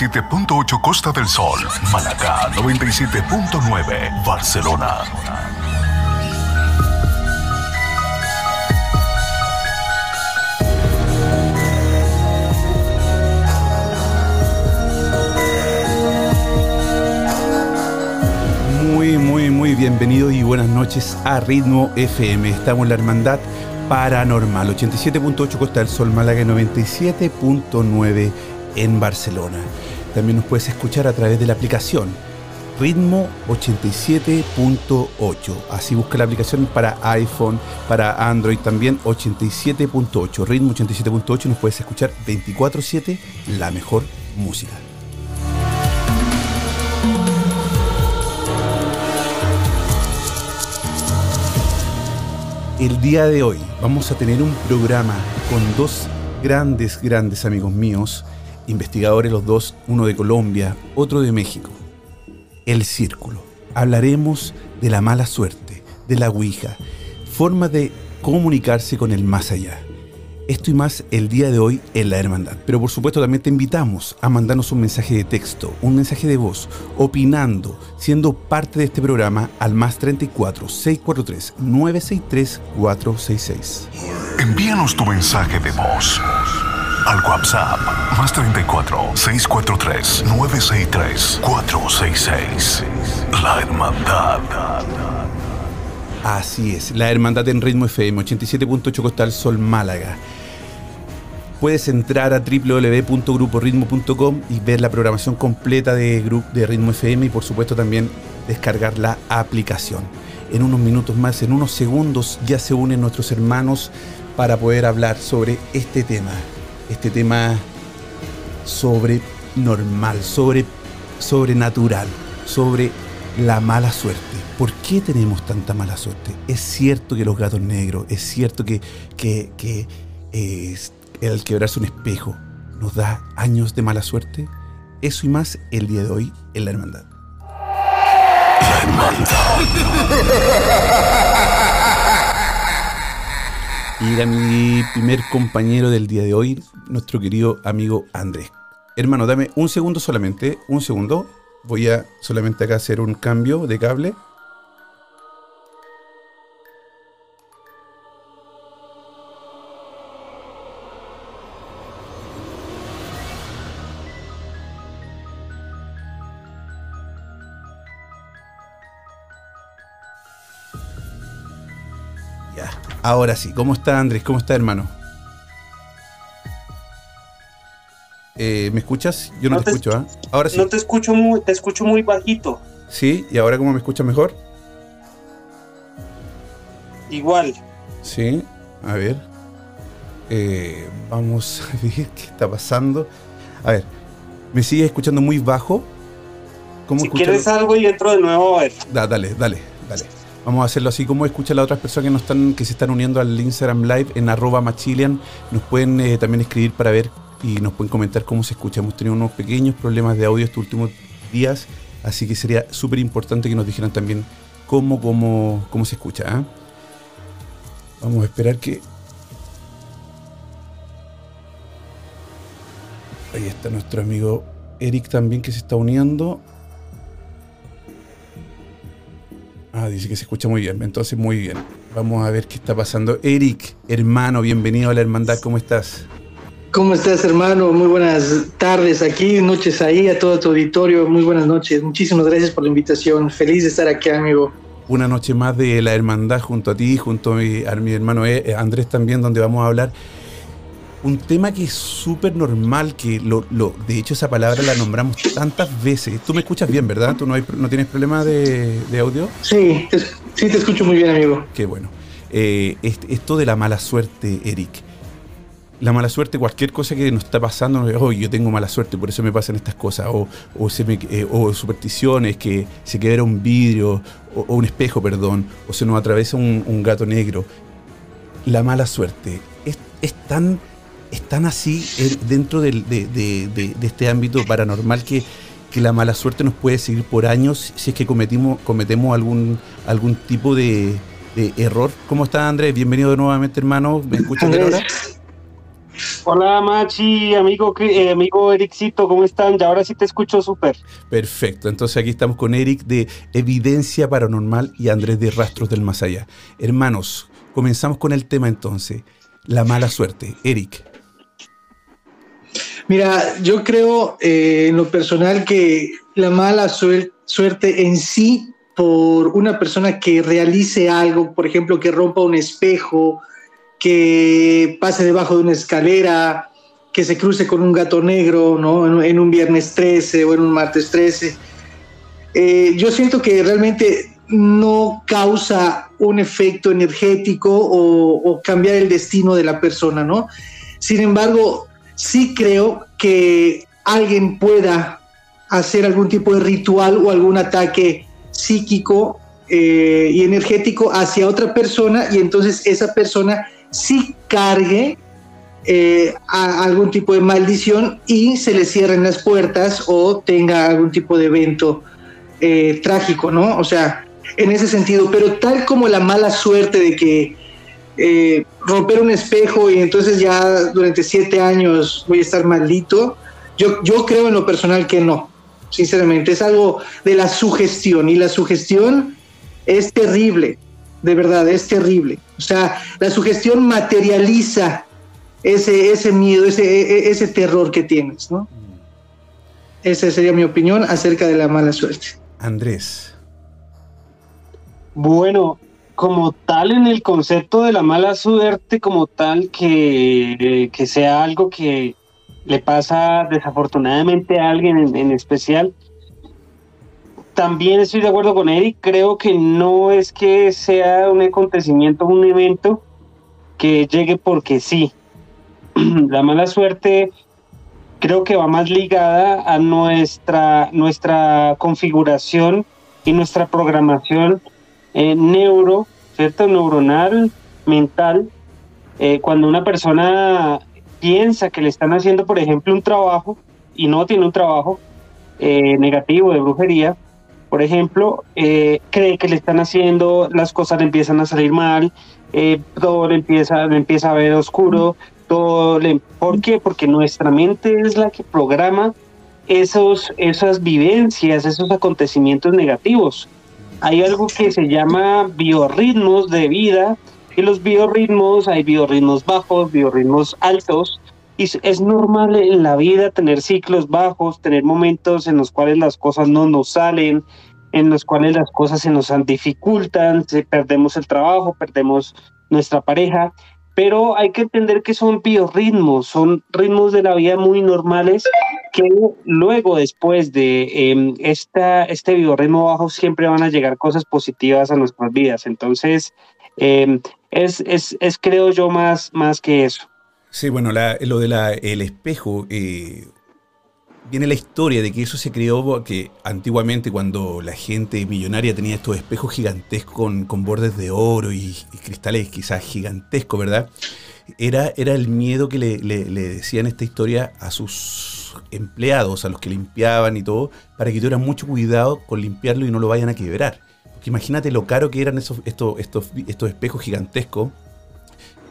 87.8 Costa del Sol, Málaga 97.9 Barcelona. Muy, muy, muy bienvenido y buenas noches a Ritmo FM. Estamos en la Hermandad Paranormal, 87.8 Costa del Sol, Málaga, y 97.9 en Barcelona. También nos puedes escuchar a través de la aplicación Ritmo 87.8. Así busca la aplicación para iPhone, para Android también 87.8. Ritmo 87.8 nos puedes escuchar 24/7 la mejor música. El día de hoy vamos a tener un programa con dos grandes, grandes amigos míos, investigadores los dos, uno de Colombia, otro de México. El círculo. Hablaremos de la mala suerte, de la Ouija, forma de comunicarse con el más allá. Esto y más el día de hoy en la hermandad. Pero por supuesto también te invitamos a mandarnos un mensaje de texto, un mensaje de voz, opinando, siendo parte de este programa al más 34 643 963 466. Envíanos tu mensaje de voz al WhatsApp más 34 643 963 466. La Hermandad. Así es, la hermandad en ritmo FM 87.8 Costal Sol Málaga. Puedes entrar a www.gruporitmo.com y ver la programación completa de, de Ritmo FM y por supuesto también descargar la aplicación. En unos minutos más, en unos segundos, ya se unen nuestros hermanos para poder hablar sobre este tema. Este tema sobre normal, sobre sobrenatural, sobre la mala suerte. ¿Por qué tenemos tanta mala suerte? Es cierto que los gatos negros, es cierto que, que, que, el quebrarse un espejo nos da años de mala suerte. Eso y más el día de hoy en la hermandad. La Hermandad. Y era mi primer compañero del día de hoy, nuestro querido amigo Andrés. Hermano, dame un segundo solamente, un segundo. Voy a solamente acá hacer un cambio de cable. Ahora sí. ¿Cómo está Andrés? ¿Cómo está hermano? Eh, ¿Me escuchas? Yo no, No te, te escucho, ¿ah? Ahora sí. No te escucho muy, te escucho muy bajito. Sí, ¿y ahora cómo me escuchas mejor? Igual. Sí, a ver. Eh, vamos a ver qué está pasando. A ver, ¿me sigues escuchando muy bajo? ¿Cómo Si quieres algo y entro de nuevo a ver. Da- dale, dale, dale. Vamos a hacerlo así. ¿Cómo escuchan las otras personas que, están, que se están uniendo al Instagram Live en arroba machilian? Nos pueden eh, también escribir para ver y nos pueden comentar cómo se escucha. Hemos tenido unos pequeños problemas de audio estos últimos días, así que sería súper importante que nos dijeran también cómo, cómo, cómo se escucha. ¿ah? Vamos a esperar que... Ahí está nuestro amigo Eric también que se está uniendo. Ah, dice que se escucha muy bien. Entonces, muy bien. Vamos a ver qué está pasando. Eric, hermano, bienvenido a la hermandad. ¿Cómo estás? ¿Cómo estás, hermano? Muy buenas tardes aquí, noches ahí, a todo tu auditorio. Muy buenas noches. Muchísimas gracias por la invitación. Feliz de estar aquí, amigo. Una noche más de la hermandad junto a ti, junto a mi, a mi hermano eh, Andrés también, donde vamos a hablar un tema que es súper normal, que lo, lo, de hecho esa palabra la nombramos tantas veces. Tú me escuchas bien, ¿verdad? ¿Tú no, hay, no tienes problema de, de audio? Sí, te, sí, te escucho muy bien, amigo. Qué bueno. Eh, esto de la mala suerte, Eric. La mala suerte, cualquier cosa que nos está pasando, oh, yo tengo mala suerte, por eso me pasan estas cosas, o, o, se me, eh, o supersticiones, que se quedara un vidrio, o, o, un espejo, perdón, o se nos atraviesa un, un gato negro. La mala suerte es, es tan están así eh, dentro del, de, de, de, de, este ámbito paranormal que, que, la mala suerte nos puede seguir por años si es que cometimos, cometemos algún, algún tipo de, error. ¿Cómo está Andrés? Bienvenido nuevamente, hermano. ¿Me escuchas ahora? Hola Machi, amigo, eh, amigo Ericito, ¿cómo están? Ya ahora sí te escucho súper. Perfecto, entonces aquí estamos con Eric de Evidencia Paranormal y Andrés de Rastros del Más Allá. Hermanos, comenzamos con el tema entonces, la mala suerte. Eric. Mira, yo creo eh, en lo personal que la mala suer suerte en sí por una persona que realice algo, por ejemplo, que rompa un espejo, que pase debajo de una escalera, que se cruce con un gato negro, ¿no? En un viernes 13 o en un martes 13. Eh, yo siento que realmente no causa un efecto energético o, o cambiar el destino de la persona, ¿no? Sin embargo, sí creo que alguien pueda hacer algún tipo de ritual o algún ataque psíquico eh, y energético hacia otra persona y entonces esa persona sí cargue eh, a algún tipo de maldición y se le cierren las puertas o tenga algún tipo de evento eh, trágico, ¿no? O sea, en ese sentido, pero tal como la mala suerte de que eh, romper un espejo y entonces ya durante siete años voy a estar maldito. Yo, yo creo en lo personal que no, sinceramente, es algo de la sugestión y la sugestión es terrible, de verdad, es terrible. O sea, la sugestión materializa ese, ese miedo, ese, e, e, ese terror que tienes, ¿no? Esa sería mi opinión acerca de la mala suerte. Andrés. Bueno, como tal en el concepto de la mala suerte, como tal que, que sea algo que le pasa desafortunadamente a alguien en, en, especial, también estoy de acuerdo con Eric, creo que no es que sea un acontecimiento, un evento que llegue porque sí. la mala suerte creo que va más ligada a nuestra, nuestra configuración y nuestra programación eh, neuro, ¿cierto? Neuronal, mental. Eh, cuando una persona piensa que le están haciendo, por ejemplo, un trabajo y no tiene un trabajo eh, negativo de brujería, por ejemplo, eh, cree que le están haciendo, las cosas le empiezan a salir mal, todo le empieza, empieza a ver oscuro, todo le, ¿por qué? Porque nuestra mente es la que programa esos, esas vivencias, esos acontecimientos negativos hay algo que se llama biorritmos de vida y los biorritmos, hay biorritmos bajos, biorritmos altos y es normal en la vida tener ciclos bajos, tener momentos en los cuales las cosas no nos salen, en los cuales las cosas se nos dificultan, perdemos el trabajo, perdemos nuestra pareja, pero hay que entender que son biorritmos, son ritmos de la vida muy normales que luego, después de eh, esta, este biorritmo bajo, siempre van a llegar cosas positivas a nuestras vidas. Entonces, eh, es, es, es, creo yo, más, más que eso. Sí, bueno, la, lo del el espejo, eh, viene la historia de que eso se creó que antiguamente cuando la gente millonaria tenía estos espejos gigantescos con, con bordes de oro y, y, cristales quizás gigantescos, ¿verdad? Era, era el miedo que le, decían esta historia a sus empleados, a los que limpiaban y todo, para que tuvieran mucho cuidado con limpiarlo y no lo vayan a quebrar. Porque imagínate lo caro que eran esos, estos, estos, estos espejos gigantescos,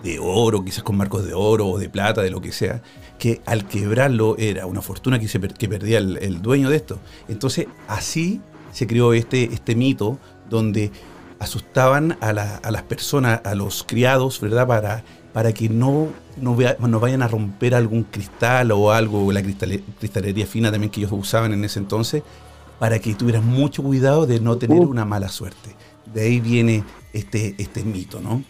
de oro, quizás con marcos de oro o de plata, de lo que sea, que al quebrarlo era una fortuna que, se, que perdía el, dueño de esto. Entonces, así se creó este, este mito donde asustaban a, las personas, a los criados, ¿verdad? Para, para que no, no, vayan a romper algún cristal o algo, la cristalería fina también que ellos usaban en ese entonces, para que tuvieran mucho cuidado de no tener una mala suerte. De ahí viene este, este mito, ¿no?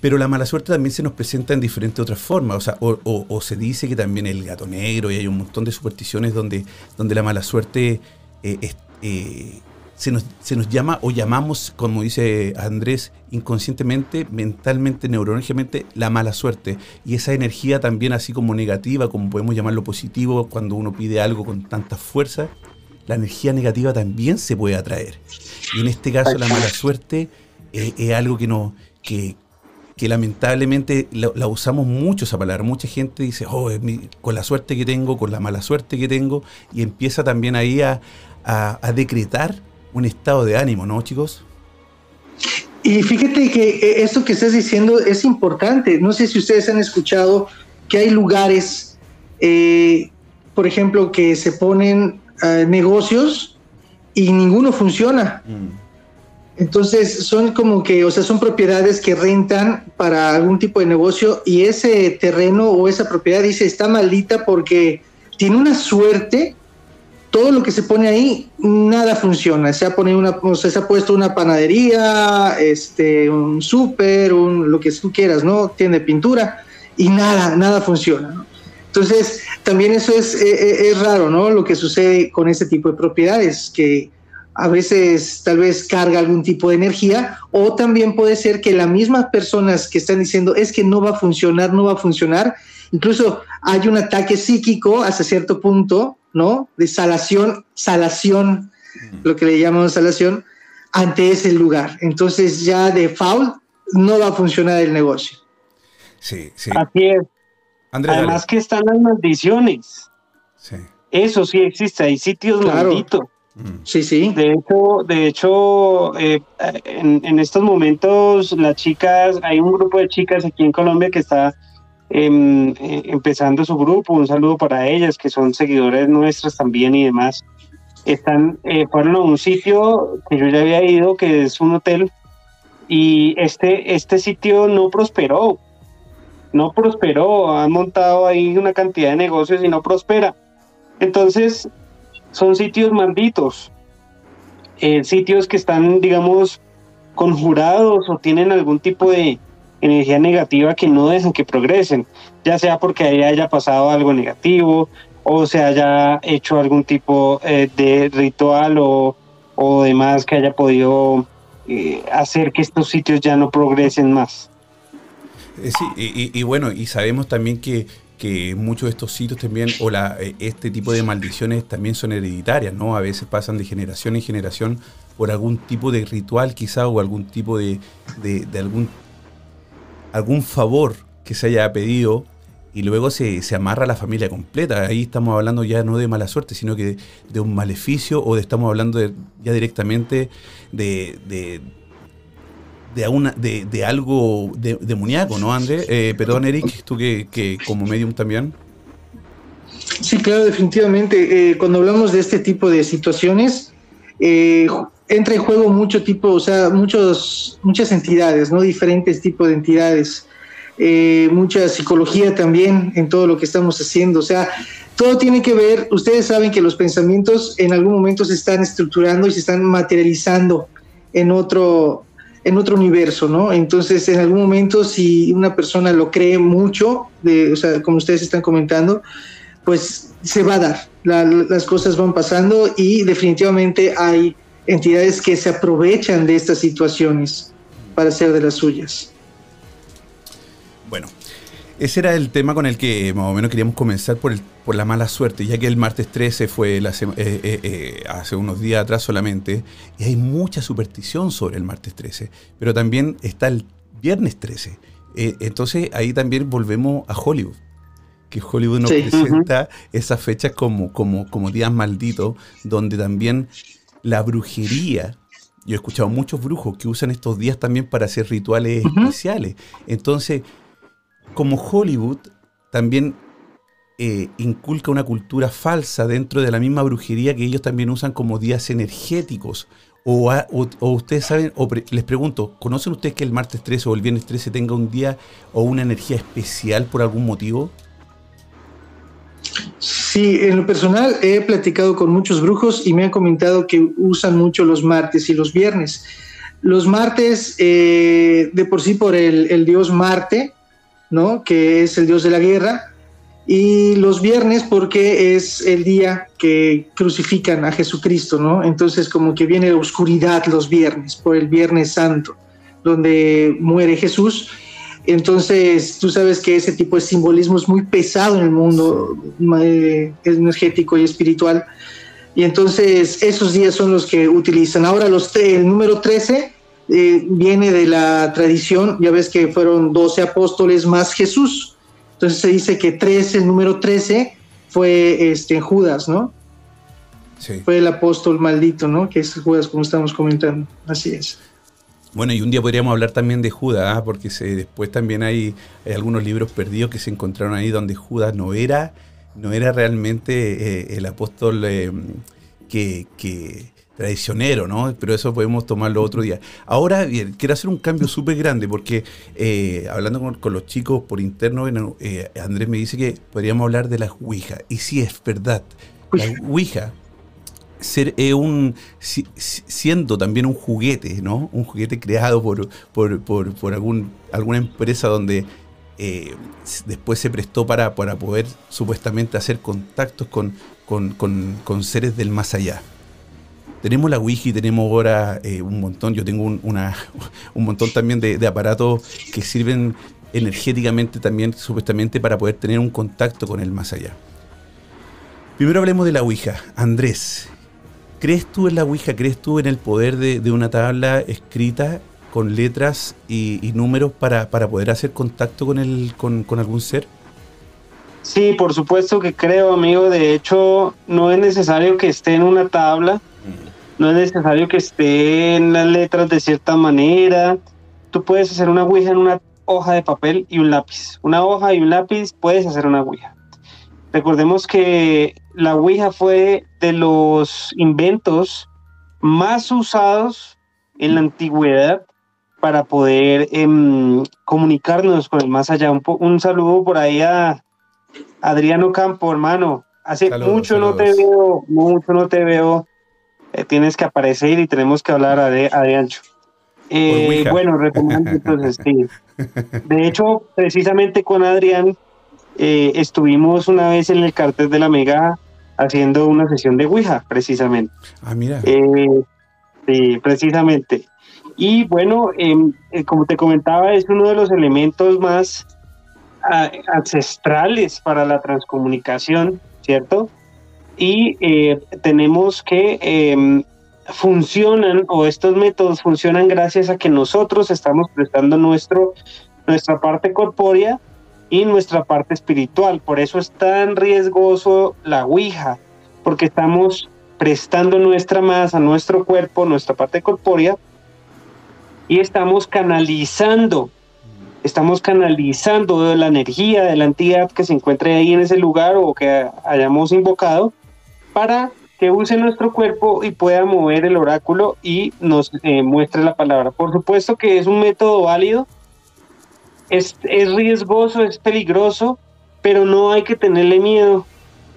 Pero la mala suerte también se nos presenta en diferentes otras formas. O, sea, o, se dice que también el gato negro y hay un montón de supersticiones donde, donde la mala suerte eh, eh, se, nos, se, nos, llama o llamamos, como dice Andrés, inconscientemente, mentalmente, neurológicamente, la mala suerte. Y esa energía también así como negativa, como podemos llamarlo positivo, cuando uno pide algo con tanta fuerza, la energía negativa también se puede atraer. Y en este caso la mala suerte eh, es algo que, no, que, que lamentablemente la, usamos mucho esa palabra. Mucha gente dice, oh, con la suerte que tengo, con la mala suerte que tengo, y empieza también ahí a, decretar un estado de ánimo, ¿no, chicos? Y fíjate que eh, esto que estás diciendo es importante. No sé si ustedes han escuchado que hay lugares, eh, por ejemplo, que se ponen eh, negocios y ninguno funciona. Mm. Entonces son como que, o sea, son propiedades que rentan para algún tipo de negocio y ese terreno o esa propiedad dice está maldita porque tiene una suerte. Todo lo que se pone ahí, nada funciona. Se ha, una, o sea, puesto una panadería, este, un súper, un, lo que tú quieras, ¿no? Tiene pintura y nada, nada funciona. Entonces, también eso es, es, eh, eh, es raro, ¿no? Lo que sucede con ese tipo de propiedades, que, a veces tal vez carga algún tipo de energía o también puede ser que las mismas personas que están diciendo es que no va a funcionar, no va a funcionar, incluso hay un ataque psíquico hasta cierto punto, ¿no? De salación, salación, lo que le llamamos salación, ante ese lugar. Entonces ya de foul no va a funcionar el negocio. Sí, sí. Así es. Además que están las maldiciones. Sí. Eso sí existe, hay sitios malditos Mm. Sí, sí. De hecho, de hecho eh, en, estos momentos las chicas, hay un grupo de chicas aquí en Colombia que está em, eh, empezando su grupo, un saludo para ellas, que son seguidores nuestras también y demás. Están, eh, fueron a un sitio que yo ya había ido, que es un hotel, y este, este sitio no prosperó, no prosperó, han montado ahí una cantidad de negocios y no prospera. Entonces, son sitios malditos, eh, sitios que están, digamos, conjurados o tienen algún tipo de energía negativa que no dejan que progresen, ya sea porque ahí haya pasado algo negativo o se haya hecho algún tipo eh, de ritual o, o, demás que haya podido eh, hacer que estos sitios ya no progresen más. Sí, y, bueno, y sabemos también que que muchos de estos sitios también, o la, eh, este tipo de maldiciones también son hereditarias, ¿no? A veces pasan de generación en generación por algún tipo de ritual quizá o algún tipo de, de, algún, algún favor que se haya pedido y luego se, se, amarra a la familia completa. Ahí estamos hablando ya no de mala suerte, sino que de, un maleficio o de, estamos hablando ya directamente de de, una, de, de algo de, demoníaco, ¿no, André? Eh, perdón, Eric, tú que, que, como medium también. Sí, claro, definitivamente. Eh, cuando hablamos de este tipo de situaciones, eh, entra en juego mucho tipo, o sea, muchos, muchas entidades, ¿no? Diferentes tipos de entidades. mucha psicología también en todo lo que estamos haciendo. O sea, todo tiene que ver, ustedes saben que los pensamientos en algún momento se están estructurando y se están materializando en otro, en otro universo, ¿no? Entonces, en algún momento, si una persona lo cree mucho, o sea, como ustedes están comentando, pues se va a dar, las cosas van pasando y definitivamente hay entidades que se aprovechan de estas situaciones para hacer de las suyas. Bueno, ese era el tema con el que más o menos queríamos comenzar por, el, por la mala suerte, ya que el martes 13 fue la eh, eh, eh, hace unos días atrás solamente, y hay mucha superstición sobre el martes 13, pero también está el viernes 13. entonces ahí también volvemos a Hollywood, que Hollywood nos presenta esas fechas como, como, como días malditos, donde también la brujería yo he escuchado muchos brujos que usan estos días también para hacer rituales especiales. Entonces, como Hollywood también eh, inculca una cultura falsa dentro de la misma brujería que ellos también usan como días energéticos O, ustedes saben, o les pregunto, ¿conocen ustedes que el martes 13 o el viernes 13 tenga un día o una energía especial por algún motivo? Sí, en lo personal he platicado con muchos brujos y me han comentado que usan mucho los martes y los viernes. Los martes, eh, de por sí por el, el, dios Marte, ¿no? Que es el dios de la guerra. Y los viernes porque es el día que crucifican a Jesucristo, ¿no? Entonces como que viene la oscuridad los viernes, por el Viernes Santo, donde muere Jesús. Entonces, tú sabes que ese tipo de simbolismo es muy pesado en el mundo eh, energético y espiritual. Y entonces esos días son los que utilizan. Ahora los el número 13 eh, viene de la tradición, ya ves que fueron 12 apóstoles más Jesús. Entonces se dice que 13, el número 13 fue este, Judas, ¿no? Sí. Fue el apóstol maldito, ¿no? Que es Judas, como estamos comentando. Así es. Bueno, y un día podríamos hablar también de Judas, ¿ah? porque se, después también hay, algunos libros perdidos que se encontraron ahí donde Judas no era no era realmente eh, el apóstol eh, que, traicionero, ¿no? Pero eso podemos tomarlo otro día. Ahora, bien, quiero hacer un cambio súper grande porque eh, hablando con, los chicos por interno, Andrés me dice que podríamos hablar de la Ouija. Y sí, es verdad. La Ouija ser, un, siendo también un juguete, ¿no? Un juguete creado por, por, por, por algún, alguna empresa donde eh, después se prestó para, para poder supuestamente hacer contactos con, con, seres del más allá. Tenemos la Wiki, tenemos ahora eh, un montón, yo tengo un, una, un montón también de, aparatos que sirven energéticamente también supuestamente para poder tener un contacto con el más allá. Primero hablemos de la Ouija. Andrés, ¿crees tú en la Ouija? ¿Crees tú en el poder de, de una tabla escrita con letras y, números para, poder hacer contacto con, el, con, algún ser? Sí, por supuesto que creo, amigo. De hecho, no es necesario que esté en una tabla, no es necesario que esté en las letras de cierta manera. Tú puedes hacer una ouija en una hoja de papel y un lápiz. Una hoja y un lápiz puedes hacer una ouija. Recordemos que la ouija fue de los inventos más usados en la antigüedad para poder em, comunicarnos con el más allá. Un, un, saludo por ahí a Adriano Campo, hermano. Hace mucho no te veo, mucho no te veo. Eh, tienes que aparecer y tenemos que hablar a de, Adriancho. Eh, bueno, retomando entonces, sí. De hecho, precisamente con Adrián eh, estuvimos una vez en el cartel de la Mega haciendo una sesión de Ouija, precisamente. Ah, mira. sí, precisamente. Y bueno, em, eh, como te comentaba, es uno de los elementos más ancestrales para la transcomunicación, ¿cierto? Y eh, tenemos que em, funcionan o estos métodos funcionan gracias a que nosotros estamos prestando nuestro, nuestra parte corpórea y nuestra parte espiritual. Por eso es tan riesgoso la Ouija, porque estamos prestando nuestra masa, nuestro cuerpo, nuestra parte corpórea y estamos canalizando, estamos canalizando la energía de la entidad que se encuentre ahí en ese lugar o que hayamos invocado para que use nuestro cuerpo y pueda mover el oráculo y nos eh, muestre la palabra. Por supuesto que es un método válido, es, es riesgoso, es peligroso, pero no hay que tenerle miedo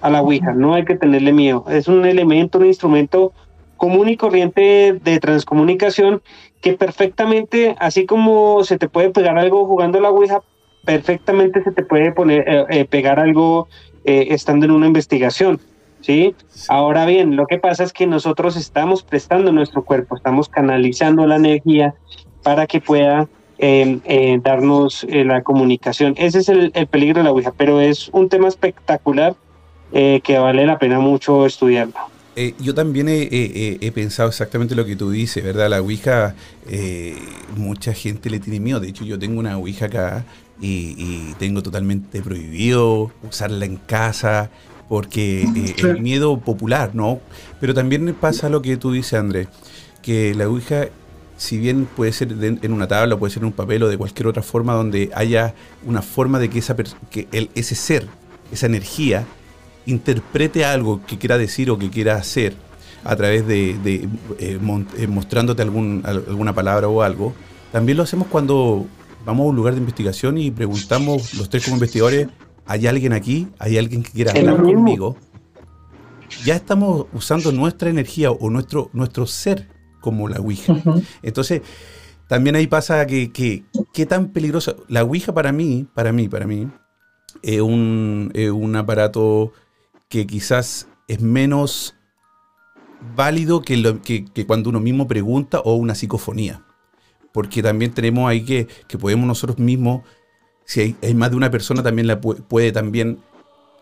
a la Ouija, no hay que tenerle miedo. Es un elemento, un instrumento común y corriente de transcomunicación que perfectamente, así como se te puede pegar algo jugando la Ouija, perfectamente se te puede poner, eh, eh, pegar algo eh, estando en una investigación. ¿sí? Ahora bien, lo que pasa es que nosotros estamos prestando nuestro cuerpo, estamos canalizando la energía para que pueda em, darnos la comunicación. Ese es el, el, peligro de la Ouija, pero es un tema espectacular que vale la pena mucho estudiarlo. Eh, yo también he, pensado exactamente lo que tú dices, ¿verdad? La Ouija, eh, mucha gente le tiene miedo. De hecho, yo tengo una Ouija acá y, tengo totalmente prohibido usarla en casa porque eh, el miedo popular, ¿no? Pero también pasa lo que tú dices, Andrés, que la Ouija, si bien puede ser en una tabla, puede ser en un papel o de cualquier otra forma donde haya una forma de que, esa que el, ese ser, esa energía, interprete algo que quiera decir o que quiera hacer, a través de, eh, mostrándote algún, alguna palabra o algo. También lo hacemos cuando vamos a un lugar de investigación y preguntamos los tres como investigadores, ¿hay alguien aquí? ¿Hay alguien que quiera hablar conmigo? Ya estamos usando nuestra energía o nuestro, nuestro ser como la Ouija. Entonces, también ahí pasa que, qué tan peligrosa. La Ouija para mí, para mí, para mí, es un, un aparato que quizás es menos válido que, lo, que, cuando uno mismo pregunta o una psicofonía porque también tenemos ahí que, que podemos nosotros mismos, si hay, más de una persona, también la puede, también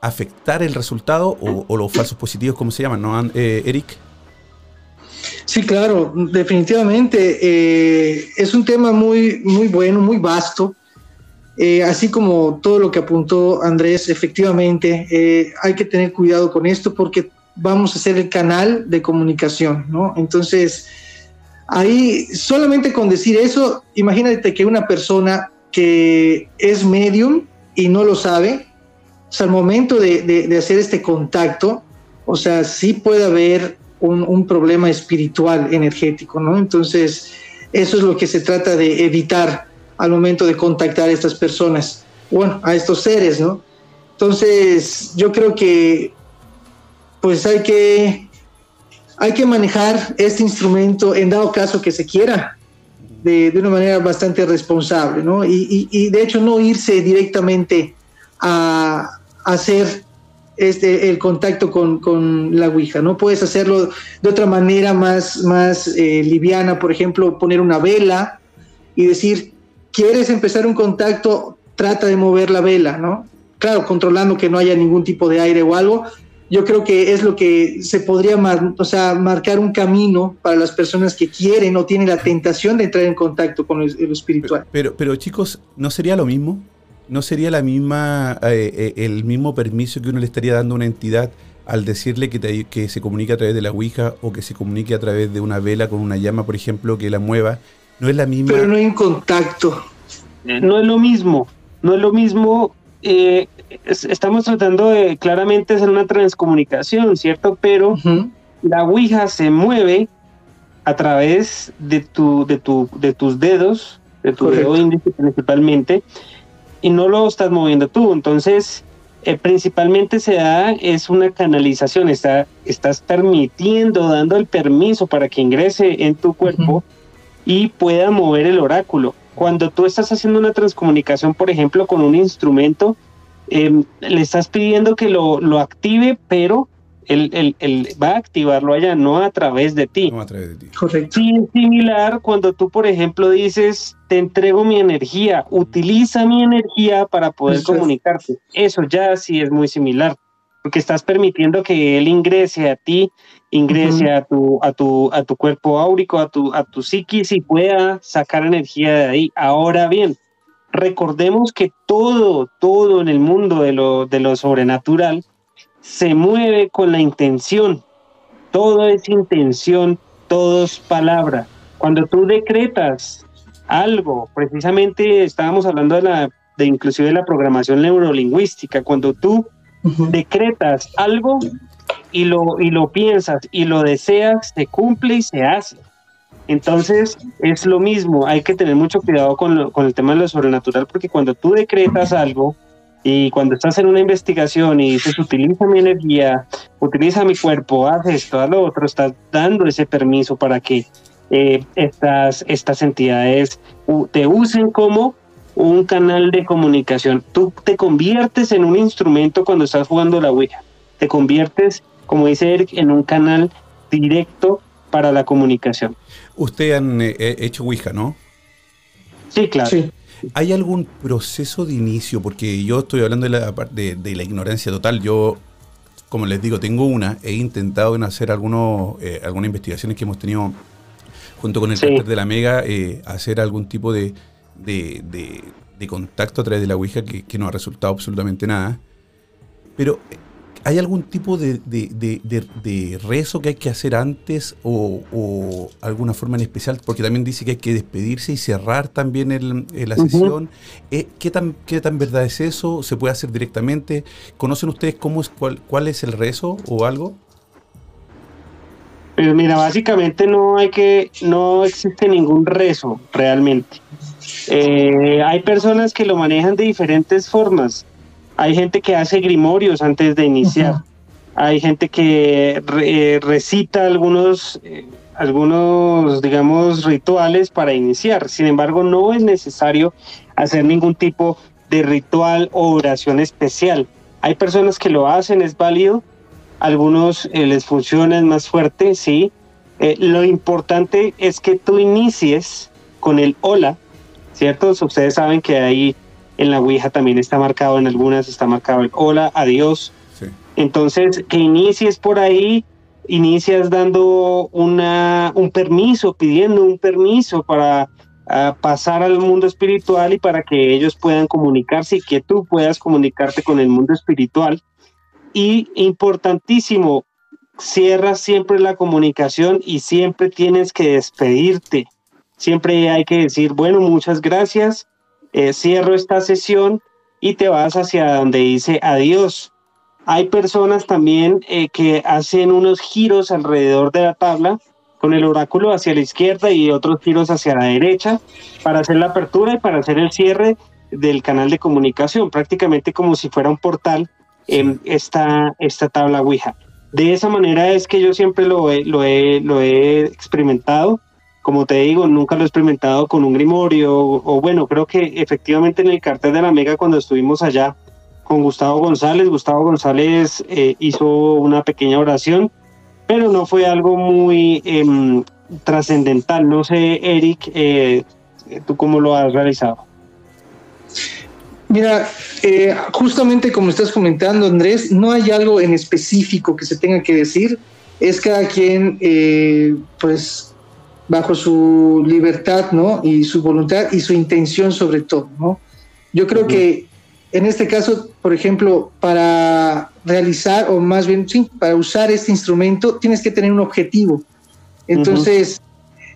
afectar el resultado o, los falsos positivos, como se llaman, ¿no, eh, Eric? Sí, claro, definitivamente. Eh, es un tema muy, muy bueno, muy vasto. Eh, así como todo lo que apuntó Andrés, efectivamente, hay que tener cuidado con esto porque vamos a ser el canal de comunicación, ¿no? Entonces, Ahí, solamente con decir eso, imagínate que una persona que es medium y no lo sabe, o sea, al momento de, hacer este contacto, o sea, sí puede haber un, problema espiritual, energético, ¿no? Entonces, eso es lo que se trata de evitar al momento de contactar a estas personas, bueno, a estos seres, ¿no? Entonces, yo creo que pues hay que hay que manejar este instrumento en dado caso que se quiera de, una manera bastante responsable, ¿no? Y, de hecho no irse directamente a, hacer este, el contacto con, la Ouija, ¿no? Puedes hacerlo de otra manera más, más eh, liviana, por ejemplo, poner una vela y decir, ¿quieres empezar un contacto? Trata de mover la vela, ¿no? Claro, controlando que no haya ningún tipo de aire o algo, yo creo que es lo que se podría o sea, marcar un camino para las personas que quieren o tienen la tentación de entrar en contacto con lo, espiritual. Pero, pero, chicos, ¿no sería lo mismo? ¿No sería la misma, eh, eh, el mismo permiso que uno le estaría dando a una entidad al decirle que, que se comunique a través de la Ouija o que se comunique a través de una vela con una llama, por ejemplo, que la mueva? ¿No es la misma? Pero no hay contacto. No es lo mismo. No es lo mismo eh, estamos tratando de claramente hacer una transcomunicación, ¿cierto? Pero la Ouija se mueve a través de, tu, de, tu, de tus dedos, de tu dedo índice principalmente, y no lo estás moviendo tú. Entonces, eh, principalmente se da es una canalización, está, estás permitiendo, dando el permiso para que ingrese en tu cuerpo y pueda mover el oráculo. Cuando tú estás haciendo una transcomunicación, por ejemplo, con un instrumento, em, le estás pidiendo que lo, lo active, pero él, va a activarlo allá, no a través de ti. No a través de ti. Correcto. Sí, similar cuando tú, por ejemplo, dices, te entrego mi energía, utiliza mi energía para poder comunicarte. Eso ya sí es muy similar, porque estás permitiendo que él ingrese a ti ingrese a, tu, a, tu, a tu cuerpo áurico, a tu, a tu psiquis y pueda sacar energía de ahí. Ahora bien, recordemos que todo, todo en el mundo de lo, de lo sobrenatural se mueve con la intención. Todo es intención, todo es palabra. Cuando tú decretas algo, precisamente estábamos hablando de la de inclusive de la programación neurolingüística, cuando tú decretas algo, y lo, y lo piensas y lo deseas, se cumple y se hace. Entonces es lo mismo, hay que tener mucho cuidado con, con el tema de lo sobrenatural porque cuando tú decretas algo y cuando estás en una investigación y dices utiliza mi energía, utiliza mi cuerpo, haz esto, haz lo otro, estás dando ese permiso para que eh, estas, estas entidades te usen como un canal de comunicación. Tú te conviertes en un instrumento cuando estás jugando la Ouija, te conviertes como dice Eric, en un canal directo para la comunicación. Usted han eh, hecho Ouija, ¿no? Sí, claro. ¿Hay algún proceso de inicio? Porque yo estoy hablando de la, de, la ignorancia total. Yo, como les digo, tengo una. He intentado en hacer algunos, eh, algunas investigaciones que hemos tenido junto con el sí. de la Mega, eh, hacer algún tipo de, de, contacto a través de la Ouija que, que no ha resultado absolutamente nada. Pero ¿Hay algún tipo de, rezo que hay que hacer antes o, alguna forma en especial? Porque también dice que hay que despedirse y cerrar también el, la sesión. Eh, ¿qué, tan, ¿Qué tan verdad es eso? ¿Se puede hacer directamente? ¿Conocen ustedes cómo es, cuál, cuál es el rezo o algo? Pues mira, básicamente no hay que, no existe ningún rezo realmente. Eh, hay personas que lo manejan de diferentes formas. Hay gente que hace grimorios antes de iniciar. Hay gente que eh, recita algunos, eh, algunos, digamos, rituales para iniciar. Sin embargo, no es necesario hacer ningún tipo de ritual o oración especial. Hay personas que lo hacen, es válido. Algunos les funciona, es más fuerte, sí. lo importante es que tú inicies con el hola, ¿cierto? Ustedes saben que ahí en la Ouija también está marcado, en algunas está marcado el hola, adiós. Entonces, que inicies por ahí, inicias dando una, un permiso, pidiendo un permiso para ah, pasar al mundo espiritual y para que ellos puedan comunicarse y que tú puedas comunicarte con el mundo espiritual. Y importantísimo, cierra siempre la comunicación y siempre tienes que despedirte Siempre hay que decir, bueno, muchas gracias, eh, cierro esta sesión y te vas hacia donde dice adiós. Hay personas también eh, que hacen unos giros alrededor de la tabla con el oráculo hacia la izquierda y otros giros hacia la derecha para hacer la apertura y para hacer el cierre del canal de comunicación, prácticamente como si fuera un portal en esta, esta tabla Ouija. De esa manera es que yo siempre lo lo lo he experimentado como te digo, nunca lo he experimentado con un grimorio, o, bueno, creo que efectivamente en el cartel de la Mega cuando estuvimos allá con Gustavo González, Gustavo González eh, hizo una pequeña oración, pero no fue algo muy em, trascendental. No sé, Eric, eh, ¿tú cómo lo has realizado? Mira, eh, justamente como estás comentando, Andrés, no hay algo en específico que se tenga que decir. Es cada quien, pues, bajo su libertad, ¿no? Y su voluntad y su intención sobre todo, ¿no? Yo creo que en este caso, por ejemplo, para realizar, o más bien, sí, para usar este instrumento, tienes que tener un objetivo. Entonces,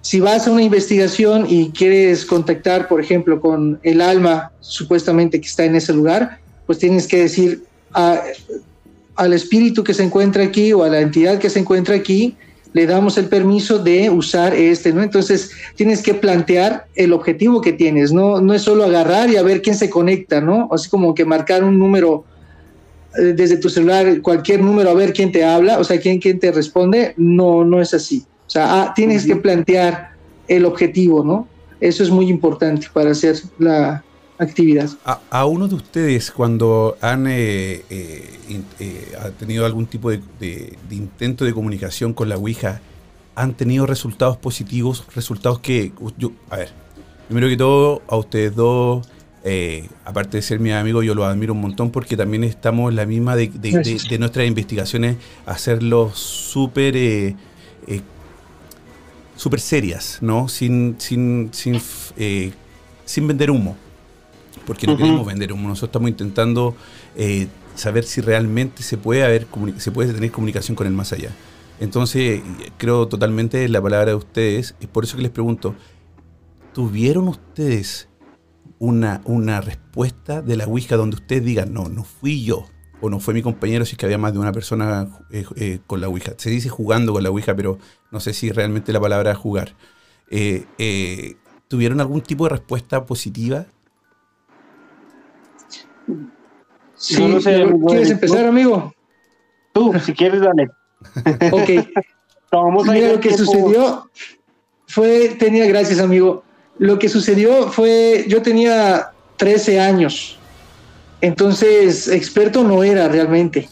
si vas a una investigación y quieres contactar, por ejemplo, con el alma supuestamente que está en ese lugar, pues tienes que decir al espíritu que se encuentra aquí o a la entidad que se encuentra aquí, le damos el permiso de usar este, ¿no? Entonces tienes que plantear el objetivo que tienes, no, no es solo agarrar y a ver quién se conecta, ¿no? Así como que marcar un número eh, desde tu celular, cualquier número, a ver quién te habla, o sea, quién, quién te responde, no, no es así. O sea, ah, tienes que plantear el objetivo, ¿no? Eso es muy importante para hacer la, actividad. A, uno de ustedes, cuando han eh, eh, eh, ha tenido algún tipo de, intento de comunicación con la Ouija, han tenido resultados positivos, resultados que, yo, a ver, primero que todo, a ustedes dos, aparte de ser mi amigo, yo los admiro un montón porque también estamos en la misma de, nuestras investigaciones, hacerlo súper súper serias, ¿no? Sin, sin, sin, sin vender humo porque no queremos vender humo. Nosotros estamos intentando eh, saber si realmente se puede, haber, se puede tener comunicación con el más allá. Entonces, creo totalmente la palabra de ustedes. Es por eso que les pregunto, ¿tuvieron ustedes una, una respuesta de la Ouija donde ustedes digan, no, no fui yo, o no fue mi compañero, si es que había más de una persona eh, eh, con la Ouija? Se dice jugando con la Ouija, pero no sé si realmente la palabra es jugar. ¿Tuvieron algún tipo de respuesta positiva Sí, no sé, ¿Quieres empezar, amigo? Tú, si quieres, dale. ok. Mira, lo que sucedió fue, tenía, gracias, amigo. Lo que sucedió fue, yo tenía 13 años, entonces experto no era realmente.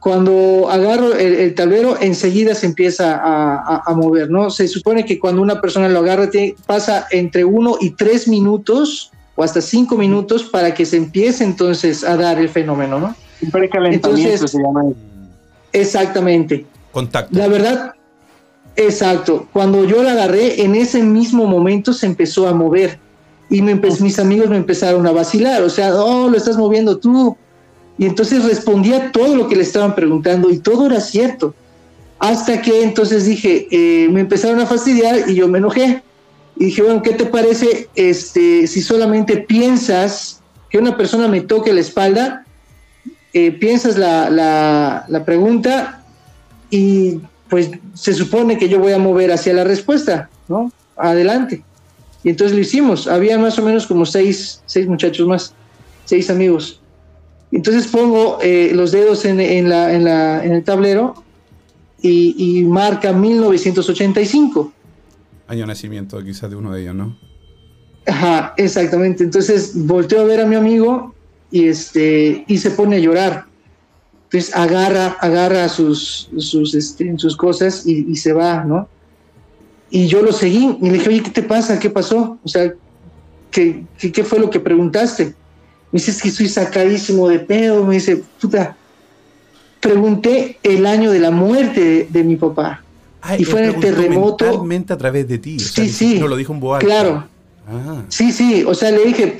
Cuando agarro el, tablero, enseguida se empieza a, mover, ¿no? Se supone que cuando una persona lo agarra, pasa entre uno y tres minutos o hasta cinco minutos para que se empiece entonces a dar el fenómeno, ¿no? Un precalentamiento se llama. Exactamente. Contacto. La verdad, exacto. Cuando yo la agarré, en ese mismo momento se empezó a mover y me mis amigos me empezaron a vacilar, o sea, oh, lo estás moviendo tú. Y entonces respondía todo lo que le estaban preguntando y todo era cierto. Hasta que entonces dije, eh, me empezaron a fastidiar y yo me enojé y dije, bueno, ¿qué te parece este, si solamente piensas que una persona me toque la espalda, eh, piensas la, la, pregunta y pues se supone que yo voy a mover hacia la respuesta, ¿no? Adelante. Y entonces lo hicimos. Había más o menos como seis, seis muchachos más, seis amigos. Entonces pongo eh, los dedos en, en, la, en, la, en, el tablero y, y, marca 1985. Año de nacimiento quizás de uno de ellos, ¿no? Ajá, exactamente. Entonces volteo a ver a mi amigo y, este, y se pone a llorar. Entonces agarra, agarra sus, sus, este, sus cosas y, se va, ¿no? Y yo lo seguí y le dije, oye, ¿qué te pasa? ¿Qué pasó? O sea, ¿qué, qué, qué fue lo que preguntaste? Me dice, que estoy sacadísimo de pedo. Me dice, puta, pregunté el año de la muerte de mi papá. Y fue en el terremoto. A través de ti. O sea, sí, sí. No lo dijo en voz. Claro. Ah. Sí, sí. O sea, le dije,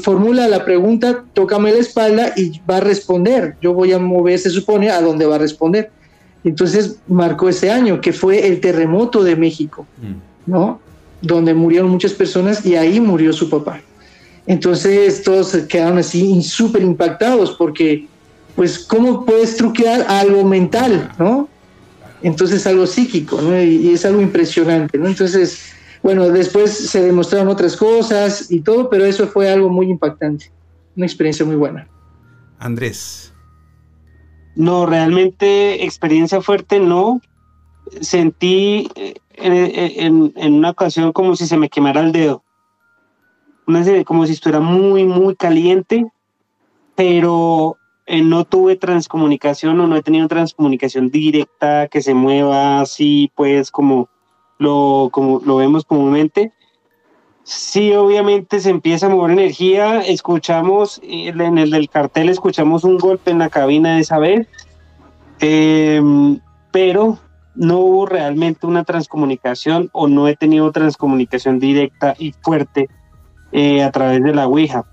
formula la pregunta, tócame la espalda y va a responder. Yo voy a mover, se supone, a dónde va a responder. Entonces marcó ese año, que fue el terremoto de México, mm. ¿no? Donde murieron muchas personas y ahí murió su papá. Entonces todos quedaron así súper impactados porque, pues, ¿cómo puedes truquear algo mental, no? Entonces algo psíquico, ¿no? Y, y, es algo impresionante, ¿no? Entonces, bueno, después se demostraron otras cosas y todo, pero eso fue algo muy impactante, una experiencia muy buena. Andrés. No, realmente experiencia fuerte no. Sentí en, en, en una ocasión como si se me quemara el dedo una serie como si estuviera muy, muy caliente, pero eh, no tuve transcomunicación o no he tenido transcomunicación directa que se mueva así, pues como lo, como lo vemos comúnmente. Sí, obviamente se empieza a mover energía, escuchamos, en el del cartel escuchamos un golpe en la cabina de esa vez, eh, pero no hubo realmente una transcomunicación o no he tenido transcomunicación directa y fuerte eh, a través de la Ouija.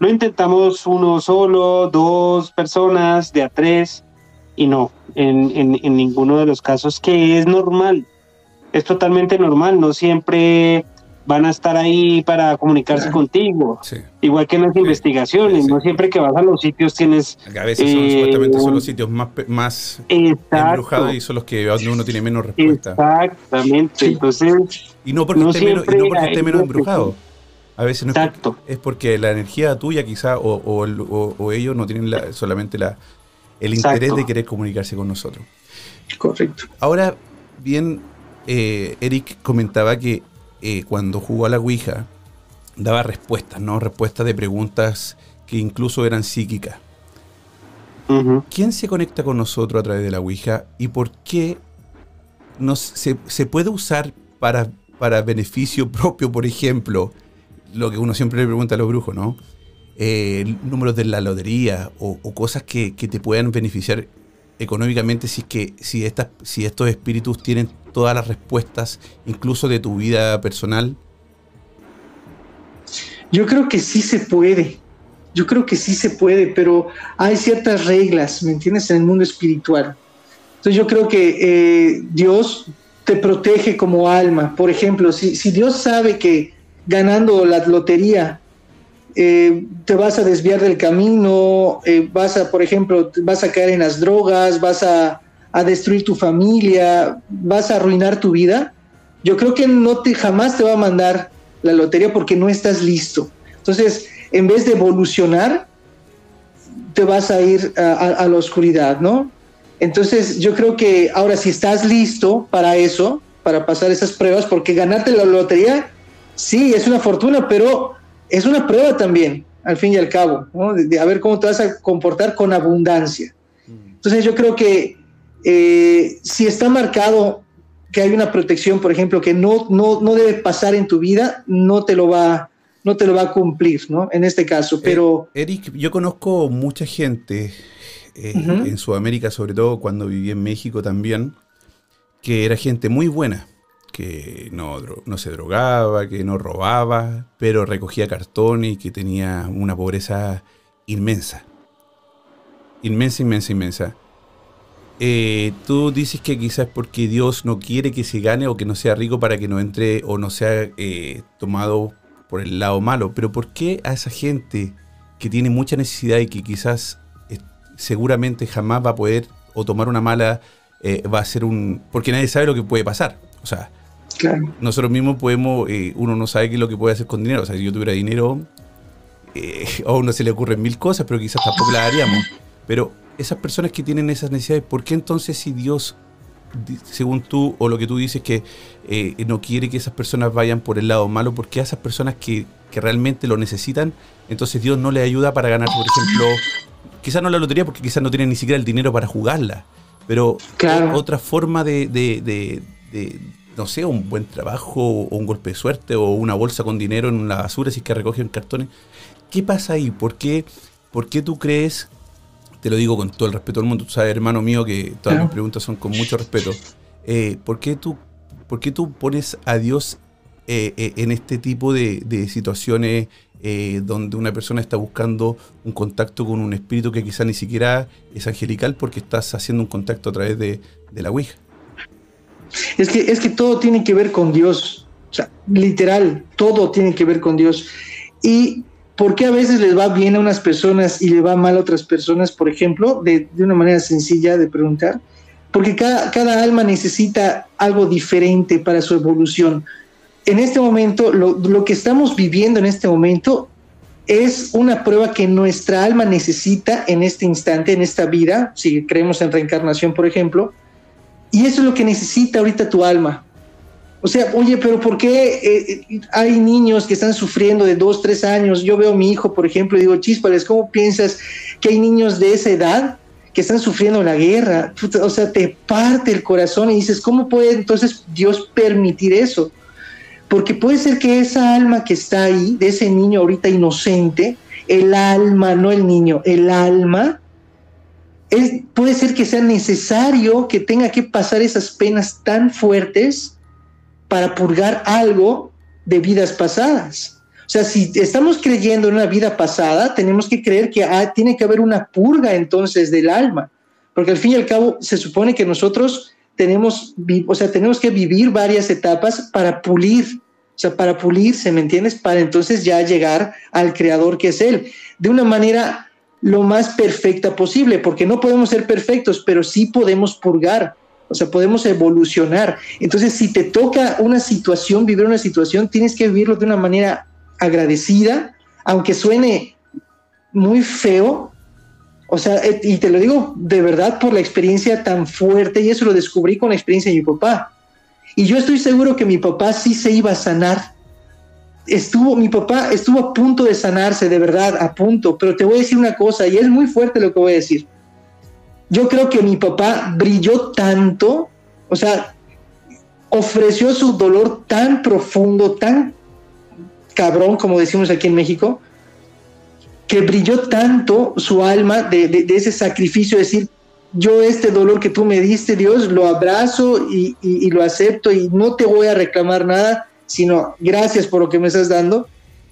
Lo intentamos uno solo, dos personas, de a tres, y no, en, en, en ninguno de los casos, que es normal, es totalmente normal, no siempre van a estar ahí para comunicarse Claro. contigo. Sí. Igual que en las Sí. investigaciones, Sí. no siempre que vas a los sitios tienes... A veces son, eh, supuestamente son los sitios más, más embrujados y son los que uno tiene menos respuesta. exactamente. Entonces, Y no porque No esté menos, y no porque esté menos embrujado. A veces no es es porque la energía tuya quizá o, o el- o- o ellos no tienen la- solamente la, el Exacto. interés de querer comunicarse con nosotros. Correcto. Ahora, bien, eh, Eric comentaba que eh, cuando jugó a la Ouija daba respuestas, ¿no? Respuestas de preguntas que incluso eran psíquicas. ¿Quién se conecta con nosotros a través de la Ouija y por qué nos, se, se puede usar para, para beneficio propio, por ejemplo, lo que uno siempre le pregunta a los brujos, ¿no? Eh, números de la lotería o, cosas que, que te puedan beneficiar económicamente si es que si estas si estos espíritus tienen todas las respuestas incluso de tu vida personal Yo creo que sí se puede. Yo creo que sí se puede, pero hay ciertas reglas, ¿me entiendes? En el mundo espiritual. Entonces yo creo que eh, Dios te protege como alma. Por ejemplo, si, si Dios sabe que ganando la lotería eh, te vas a desviar del camino, eh, vas a, por ejemplo, vas a caer en las drogas, vas a, a destruir tu familia, vas a arruinar tu vida, yo creo que no te jamás te va a mandar la lotería porque no estás listo. Entonces, en vez de evolucionar, te vas a ir a, la oscuridad, ¿no? Entonces, yo creo que ahora si estás listo para eso, para pasar esas pruebas, porque ganarte la lotería, sí, es una fortuna, pero es una prueba también, al fin y al cabo, ¿no? de, de a ver cómo te vas a comportar con abundancia. Entonces, yo creo que eh, si está marcado que hay una protección, por ejemplo, que no, no, no debe pasar en tu vida, no te lo va, no te lo va a cumplir, ¿no? En este caso, pero Eric, yo conozco mucha gente eh, Ujú. en Sudamérica, sobre todo cuando viví en México también, que era gente muy buena, que no, no se drogaba, que no robaba, pero recogía cartón y que tenía una pobreza inmensa. Inmensa, inmensa, inmensa. Eh, tú dices que quizás porque Dios no quiere que se gane o que no sea rico para que no entre o no sea eh, tomado por el lado malo, pero ¿por qué a esa gente que tiene mucha necesidad y que quizás eh, seguramente jamás va a poder o tomar una mala va a ser un... porque nadie sabe lo que puede pasar. O sea, nosotros mismos podemos, eh, uno no sabe qué es lo que puede hacer con dinero. O sea, si yo tuviera dinero, eh, a uno se le ocurren mil cosas, pero quizás tampoco las haríamos. Pero esas personas que tienen esas necesidades, ¿por qué entonces si Dios, según tú o lo que tú dices, que eh, no quiere que esas personas vayan por el lado malo, ¿por qué a esas personas que, que realmente lo necesitan, entonces Dios no les ayuda para ganar, por ejemplo, quizás no la lotería porque quizás no tienen ni siquiera el dinero para jugarla, pero otra forma de, de no sé, un buen trabajo o un golpe de suerte o una bolsa con dinero en la basura si es que recogen cartones. ¿Qué pasa ahí? ¿Por qué, ¿Por qué tú crees, te lo digo con todo el respeto del mundo, tú sabes, hermano mío, que todas mis preguntas son con mucho respeto, eh, ¿por, qué tú, ¿por qué tú pones a Dios eh, eh, en este tipo de, situaciones donde una persona está buscando un contacto con un espíritu que quizá ni siquiera es angelical porque estás haciendo un contacto a través de, de la Ouija? Es que, es que todo tiene que ver con Dios. O sea, literal, todo tiene que ver con Dios. Y ¿por qué a veces les va bien a unas personas y le va mal a otras personas? Por ejemplo, de, una manera sencilla de preguntar. Porque cada, cada, alma necesita algo diferente para su evolución. En este momento, lo, lo que estamos viviendo en este momento es una prueba que nuestra alma necesita en este instante, en esta vida, si creemos en reencarnación, por ejemplo, y eso es lo que necesita ahorita tu alma. O sea, oye, pero ¿por qué eh, hay niños que están sufriendo de dos, tres años? Yo veo a mi hijo, por ejemplo, y digo, chispales, ¿cómo piensas que hay niños de esa edad que están sufriendo la guerra? O sea, te parte el corazón y dices, ¿cómo puede entonces Dios permitir eso? Porque puede ser que esa alma que está ahí, de ese niño ahorita inocente, el alma, no el niño, el alma, puede ser que sea necesario que tenga que pasar esas penas tan fuertes para purgar algo de vidas pasadas. O sea, si estamos creyendo en una vida pasada, tenemos que creer que ah, tiene que haber una purga entonces del alma, porque al fin y al cabo se supone que nosotros tenemos, o sea, tenemos que vivir varias etapas para pulir, o sea, para pulirse, ¿me entiendes? Para entonces ya llegar al creador que es Él, de una manera lo más perfecta posible, porque no podemos ser perfectos, pero sí podemos purgar, o sea, podemos evolucionar. Entonces, si te toca una situación, vivir una situación, tienes que vivirlo de una manera agradecida, aunque suene muy feo, o sea, eh, y te lo digo de verdad por la experiencia tan fuerte, y eso lo descubrí con la experiencia de mi papá. Y yo estoy seguro que mi papá sí se iba a sanar estuvo, mi papá estuvo a punto de sanarse, de verdad, a punto, pero te voy a decir una cosa, y es muy fuerte lo que voy a decir. Yo creo que mi papá brilló tanto, o sea, ofreció su dolor tan profundo, tan cabrón, como decimos aquí en México, que brilló tanto su alma de, ese sacrificio, de decir, yo este dolor que tú me diste, Dios, lo abrazo y lo acepto y no te voy a reclamar nada, sino gracias por lo que me estás dando.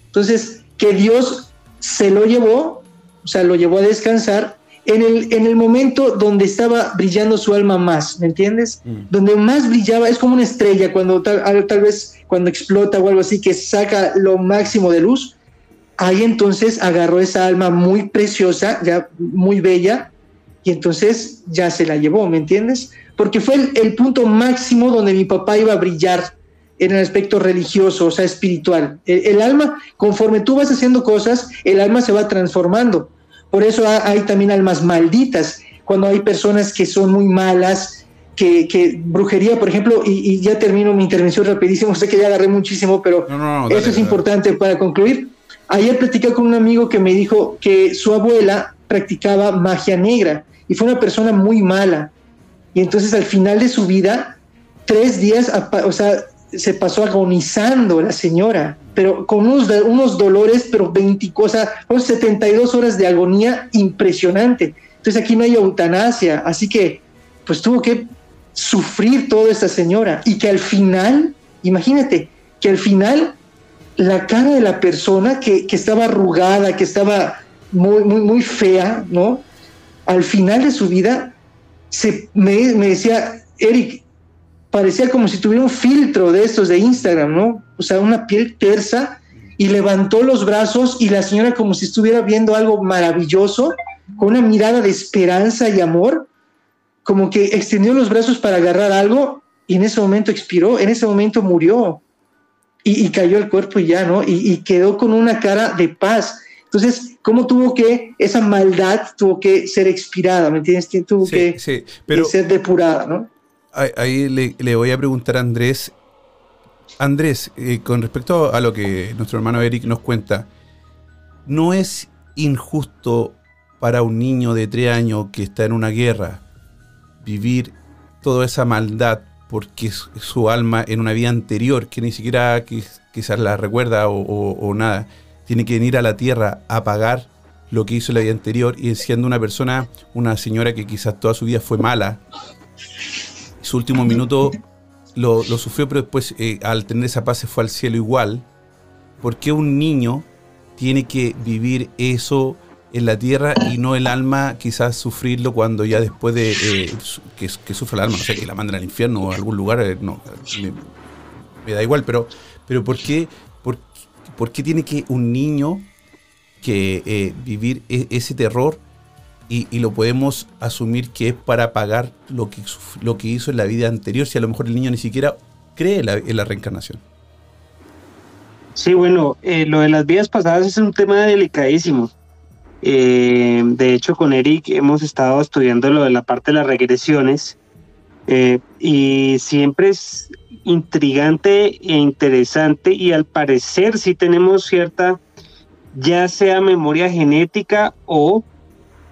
Entonces, que Dios se lo llevó, o sea, lo llevó a descansar en el, en el momento donde estaba brillando su alma más, ¿me entiendes? Mm. Donde más brillaba, es como una estrella, cuando tal, tal vez cuando explota o algo así, que saca lo máximo de luz, ahí entonces agarró esa alma muy preciosa, ya muy bella, y entonces ya se la llevó, ¿me entiendes? Porque fue el, el punto máximo donde mi papá iba a brillar en el aspecto religioso, o sea, espiritual. El, alma, conforme tú vas haciendo cosas, el alma se va transformando. Por eso hay también almas malditas, cuando hay personas que son muy malas, que, brujería, por ejemplo, y, ya termino mi intervención rapidísimo, sé que ya agarré muchísimo, pero eso es importante para concluir. Ayer platicé con un amigo que me dijo que su abuela practicaba magia negra y fue una persona muy mala. Y entonces al final de su vida, tres días, o sea, se pasó agonizando la señora, pero con unos, unos dolores, pero 20 cosas, 72 horas de agonía impresionante. Entonces aquí no hay eutanasia, así que pues tuvo que sufrir toda esta señora y que al final, imagínate, que al final la cara de la persona que, estaba arrugada, que estaba muy, muy, muy fea, ¿no? Al final de su vida, se, me decía, Eric, parecía como si tuviera un filtro de estos de Instagram, ¿no? O sea, una piel tersa y levantó los brazos y la señora como si estuviera viendo algo maravilloso, con una mirada de esperanza y amor, como que extendió los brazos para agarrar algo y en ese momento expiró, en ese momento murió y, cayó el cuerpo y ya, ¿no? Y, quedó con una cara de paz. Entonces, ¿cómo tuvo que, esa maldad tuvo que ser expirada, ¿me entiendes? Tuvo que, ser depurada, ¿no? Ahí, le, voy a preguntar a Andrés. Andrés, eh, con respecto a lo que nuestro hermano Eric nos cuenta, ¿no es injusto para un niño de tres años que está en una guerra vivir toda esa maldad porque su alma en una vida anterior, que ni siquiera quizás la recuerda o, nada, tiene que venir a la tierra a pagar lo que hizo la vida anterior y siendo una persona, una señora que quizás toda su vida fue mala, su último minuto lo, sufrió, pero después eh, al tener esa paz se fue al cielo igual. ¿Por qué un niño tiene que vivir eso? en la tierra y no el alma quizás sufrirlo cuando ya después de eh, que, que, sufra el alma, no sé, que la manden al infierno o a algún lugar, eh, no, me, da igual, pero, pero ¿por, qué, por, qué tiene que un niño que vivir e, ese terror y, lo podemos asumir que es para pagar lo que, lo que hizo en la vida anterior, si a lo mejor el niño ni siquiera cree en la reencarnación? Sí, bueno, lo de las vidas pasadas es un tema delicadísimo eh, de hecho, con Eric hemos estado estudiando lo de la parte de las regresiones eh, y siempre es intrigante e interesante y al parecer sí tenemos cierta, ya sea memoria genética o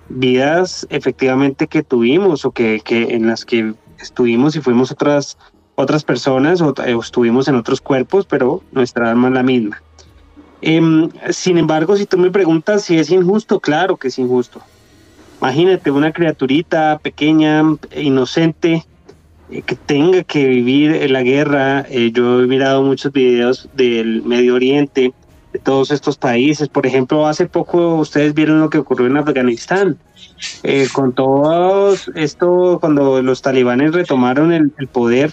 vidas efectivamente que tuvimos o que, en las que estuvimos y fuimos otras otras personas o, estuvimos en otros cuerpos, pero nuestra alma es la misma. Em, sin embargo, si tú me preguntas si es injusto, claro que es injusto. Imagínate una criaturita pequeña, inocente, eh, que tenga que vivir la guerra. Eh, yo he mirado muchos videos del Medio Oriente, de todos estos países. Por ejemplo, hace poco ustedes vieron lo que ocurrió en Afganistán. Eh, con todo esto, cuando los talibanes retomaron el, poder,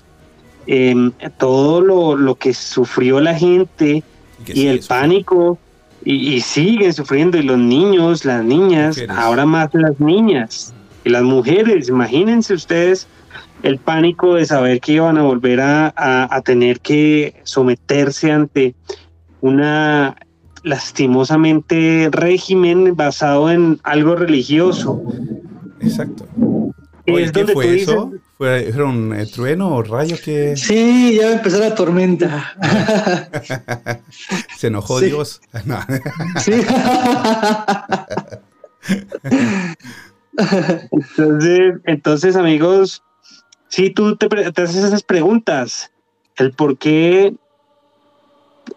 em, todo lo, lo que sufrió la gente, y el pánico, y, siguen sufriendo, y los niños, las niñas, ahora más las niñas, y las mujeres, imagínense ustedes el pánico de saber que iban a volver a, a, tener que someterse ante una lastimosamente régimen basado en algo religioso. Exacto. Oye, ¿Qué fue eso? ¿Fue, un eh, trueno o rayos que.? Sí, ya empezó la tormenta. ¿Se enojó Dios? sí. entonces, entonces, amigos, si tú te, haces esas preguntas, el por qué.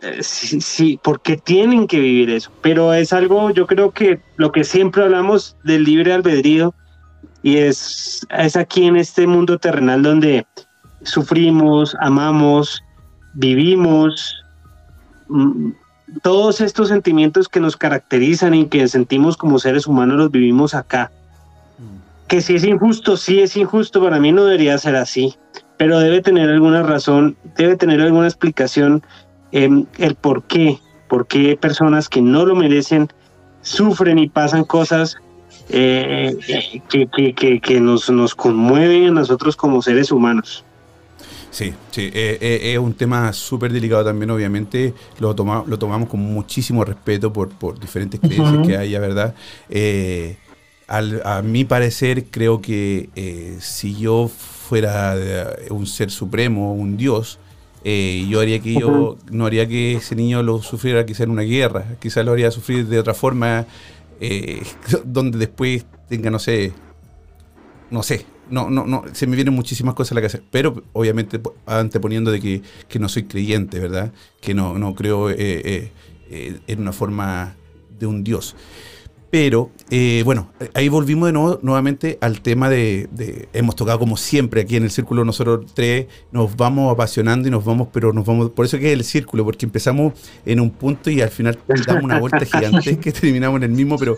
Eh, sí, sí, por qué tienen que vivir eso. Pero es algo, yo creo que lo que siempre hablamos del libre albedrío y es, es aquí en este mundo terrenal donde sufrimos, amamos, vivimos, mm, todos estos sentimientos que nos caracterizan y que sentimos como seres humanos los vivimos acá. Que si es injusto, sí es injusto, para mí no debería ser así, pero debe tener alguna razón, debe tener alguna explicación en el por qué, por qué personas que no lo merecen sufren y pasan cosas eh, que, que, nos, nos conmueven a nosotros como seres humanos. Sí, sí, eh, eh, es un tema súper delicado también, obviamente, lo, toma, lo tomamos con muchísimo respeto por, por diferentes creencias que haya, ¿verdad? a mi parecer, creo que si yo fuera un ser supremo, un dios, yo haría que yo no haría que ese niño lo sufriera quizá en una guerra, quizás lo haría sufrir de otra forma eh, donde después tenga, no sé, no sé, no, no, no, se me vienen muchísimas cosas a la cabeza, pero obviamente anteponiendo de que, que no soy creyente, ¿verdad? Que no, no creo eh, eh, en una forma de un Dios. Pero eh, bueno, ahí volvimos de nuevo nuevamente al tema de, hemos tocado como siempre aquí en el círculo nosotros tres, nos vamos apasionando y nos vamos, pero nos vamos, por eso que es el círculo, porque empezamos en un punto y al final damos una vuelta gigante que terminamos en el mismo, pero,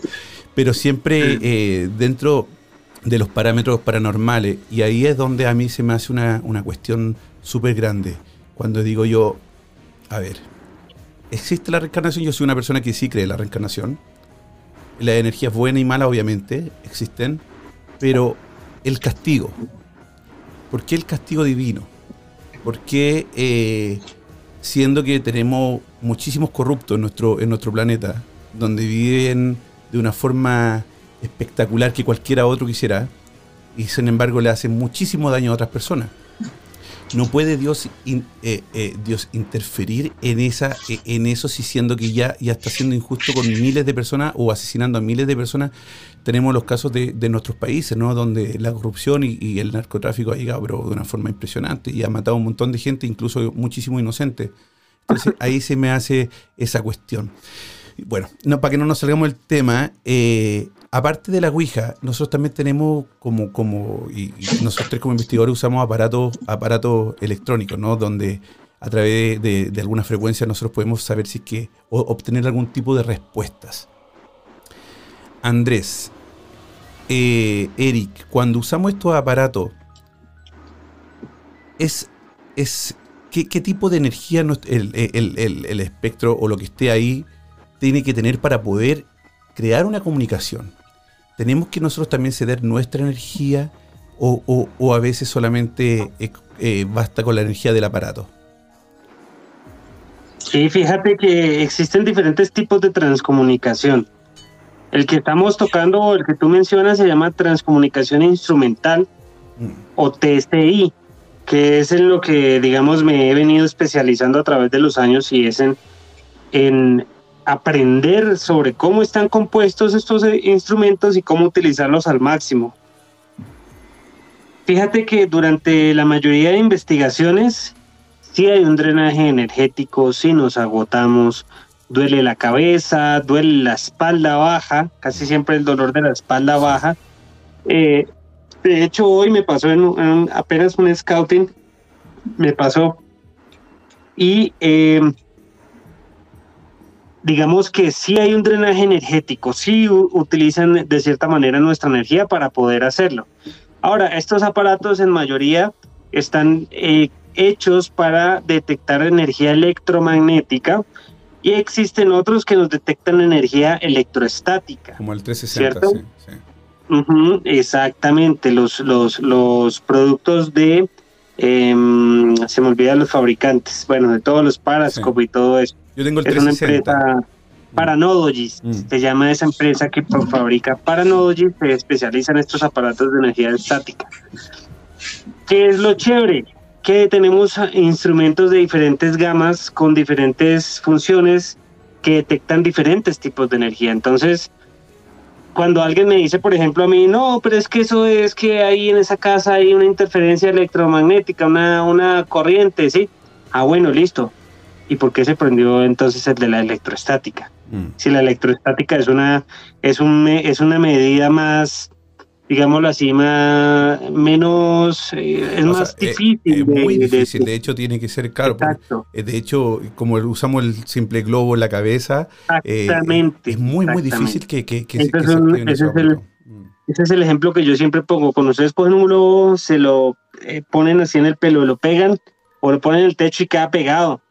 pero siempre eh, dentro de los parámetros paranormales. Y ahí es donde a mí se me hace una, una cuestión súper grande. Cuando digo yo, a ver, ¿existe la reencarnación? Yo soy una persona que sí cree en la reencarnación las energías buenas y malas obviamente existen, pero el castigo. ¿Por qué el castigo divino? ¿Por qué, eh, siendo que tenemos muchísimos corruptos en nuestro, en nuestro planeta, donde viven de una forma espectacular que cualquiera otro quisiera, y sin embargo le hacen muchísimo daño a otras personas? No puede Dios, eh, eh, Dios interferir en, esa, eh, en eso, si siendo que ya, ya está siendo injusto con miles de personas o asesinando a miles de personas. Tenemos los casos de, de nuestros países, ¿no? Donde la corrupción y, y el narcotráfico ha llegado pero de una forma impresionante y ha matado a un montón de gente, incluso muchísimo inocente. Entonces ahí se me hace esa cuestión. Bueno, no, para que no nos salgamos del tema, eh, aparte de la Ouija, nosotros también tenemos como, como y, nosotros tres como investigadores usamos aparatos, aparatos electrónicos, ¿no? Donde a través de, de alguna frecuencia nosotros podemos saber si es que, o obtener algún tipo de respuestas. Andrés, eh, Eric, cuando usamos estos aparatos, es, es ¿qué, tipo de energía el- el- el espectro o lo que esté ahí tiene que tener para poder crear una comunicación? ¿Tenemos que nosotros también ceder nuestra energía o, o- a veces solamente eh, eh, basta con la energía del aparato? Sí, fíjate que existen diferentes tipos de transcomunicación. El que estamos tocando, el que tú mencionas, se llama transcomunicación instrumental o TSI, que es en lo que, digamos, me he venido especializando a través de los años y es en, en aprender sobre cómo están compuestos estos eh, instrumentos y cómo utilizarlos al máximo. Fíjate que durante la mayoría de investigaciones sí hay un drenaje energético, sí nos agotamos, duele la cabeza, duele la espalda baja, casi siempre el dolor de la espalda baja. Eh, de hecho, hoy me pasó en, en apenas un scouting, me pasó. Y eh, digamos que sí hay un drenaje energético, sí utilizan de cierta manera nuestra energía para poder hacerlo. Ahora, estos aparatos en mayoría están eh, hechos para detectar energía electromagnética y existen otros que nos detectan energía electroestática. Como el 360, ¿Cierto? sí, exactamente, los, los, los productos de, em, se me olvidan los fabricantes, bueno, de todos los Parascope y todo eso. Yo tengo el Es una 360. empresa Paranodogist, Mm. se llama esa empresa que fabrica Paranodogist, se especializa en estos aparatos de energía estática. ¿Qué es lo chévere? Que tenemos instrumentos de diferentes gamas con diferentes funciones que detectan diferentes tipos de energía. Entonces, cuando alguien me dice, por ejemplo, a mí, no, pero es que eso es que ahí en esa casa hay una interferencia electromagnética, una, una corriente, ¿sí? Ah, bueno, listo. ¿Y por qué se prendió entonces el de la electroestática? Mm. Si la electroestática es una, es un, es una medida más, digámoslo así, más, menos, eh, es O más sea, eh, difícil. Es de- muy de- difícil, de hecho tiene que ser caro. Exacto, eh, de hecho, como usamos el simple globo en la cabeza, eh, exactamente. es muy, muy difícil que, que, que, Ese que es se ese es el-. Mm. Ese es el ejemplo que yo siempre pongo. Cuando ustedes cogen un globo, se lo eh, ponen así en el pelo, lo pegan o lo ponen en el techo y queda pegado.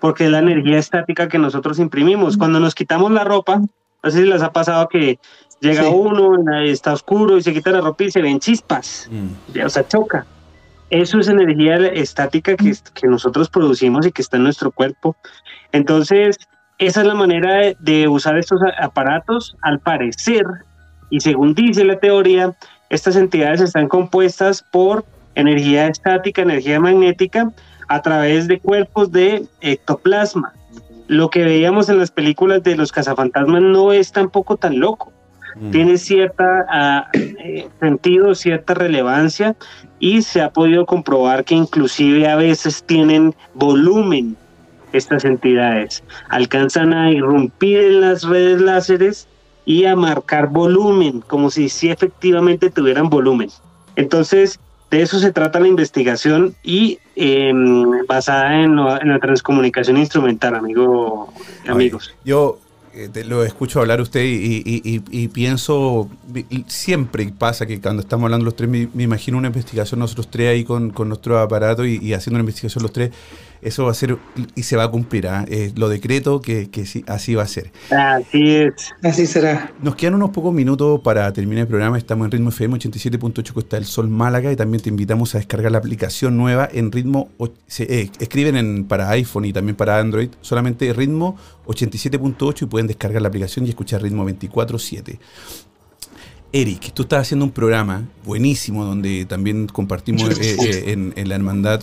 Porque es la energía estática que nosotros imprimimos. Cuando nos quitamos la ropa, no sé si les ha pasado que llega Sí. uno, está oscuro y se quita la ropa y se ven chispas, Mm. o sea, choca. Eso es energía estática que, que nosotros producimos y que está en nuestro cuerpo. Entonces, esa es la manera de, de usar estos aparatos, al parecer, y según dice la teoría, estas entidades están compuestas por energía estática, energía magnética, a través de cuerpos de ectoplasma. Lo que veíamos en las películas de los cazafantasmas no es tampoco tan loco Mm. tiene cierta ah, eh, sentido, cierta relevancia y se ha podido comprobar que inclusive a veces tienen volumen estas entidades. Alcanzan a irrumpir en las redes láseres y a marcar volumen, como si sí efectivamente tuvieran volumen. Entonces, de eso se trata la investigación y em, basada en, lo- en la transcomunicación instrumental, amigo, amigos. Oye, Yo eh, te lo escucho hablar usted y, y- y- y pienso, siempre pasa que cuando estamos hablando los tres, me, me imagino una investigación nosotros tres ahí con, con nuestro aparato y, y haciendo una investigación los tres, Eso va a ser y se va a cumplir. ¿ah? lo decreto que, así va a ser. Así es. Así será. Nos quedan unos pocos minutos para terminar el programa. Estamos en Ritmo FM 87.8 Costa del Sol Málaga y también te invitamos a descargar la aplicación nueva en Ritmo. Eh, escriben en, para iPhone y también para Android solamente Ritmo 87.8 y pueden descargar la aplicación y escuchar Ritmo 24.7. Eric, tú estás haciendo un programa buenísimo donde también compartimos eh, eh, en, la hermandad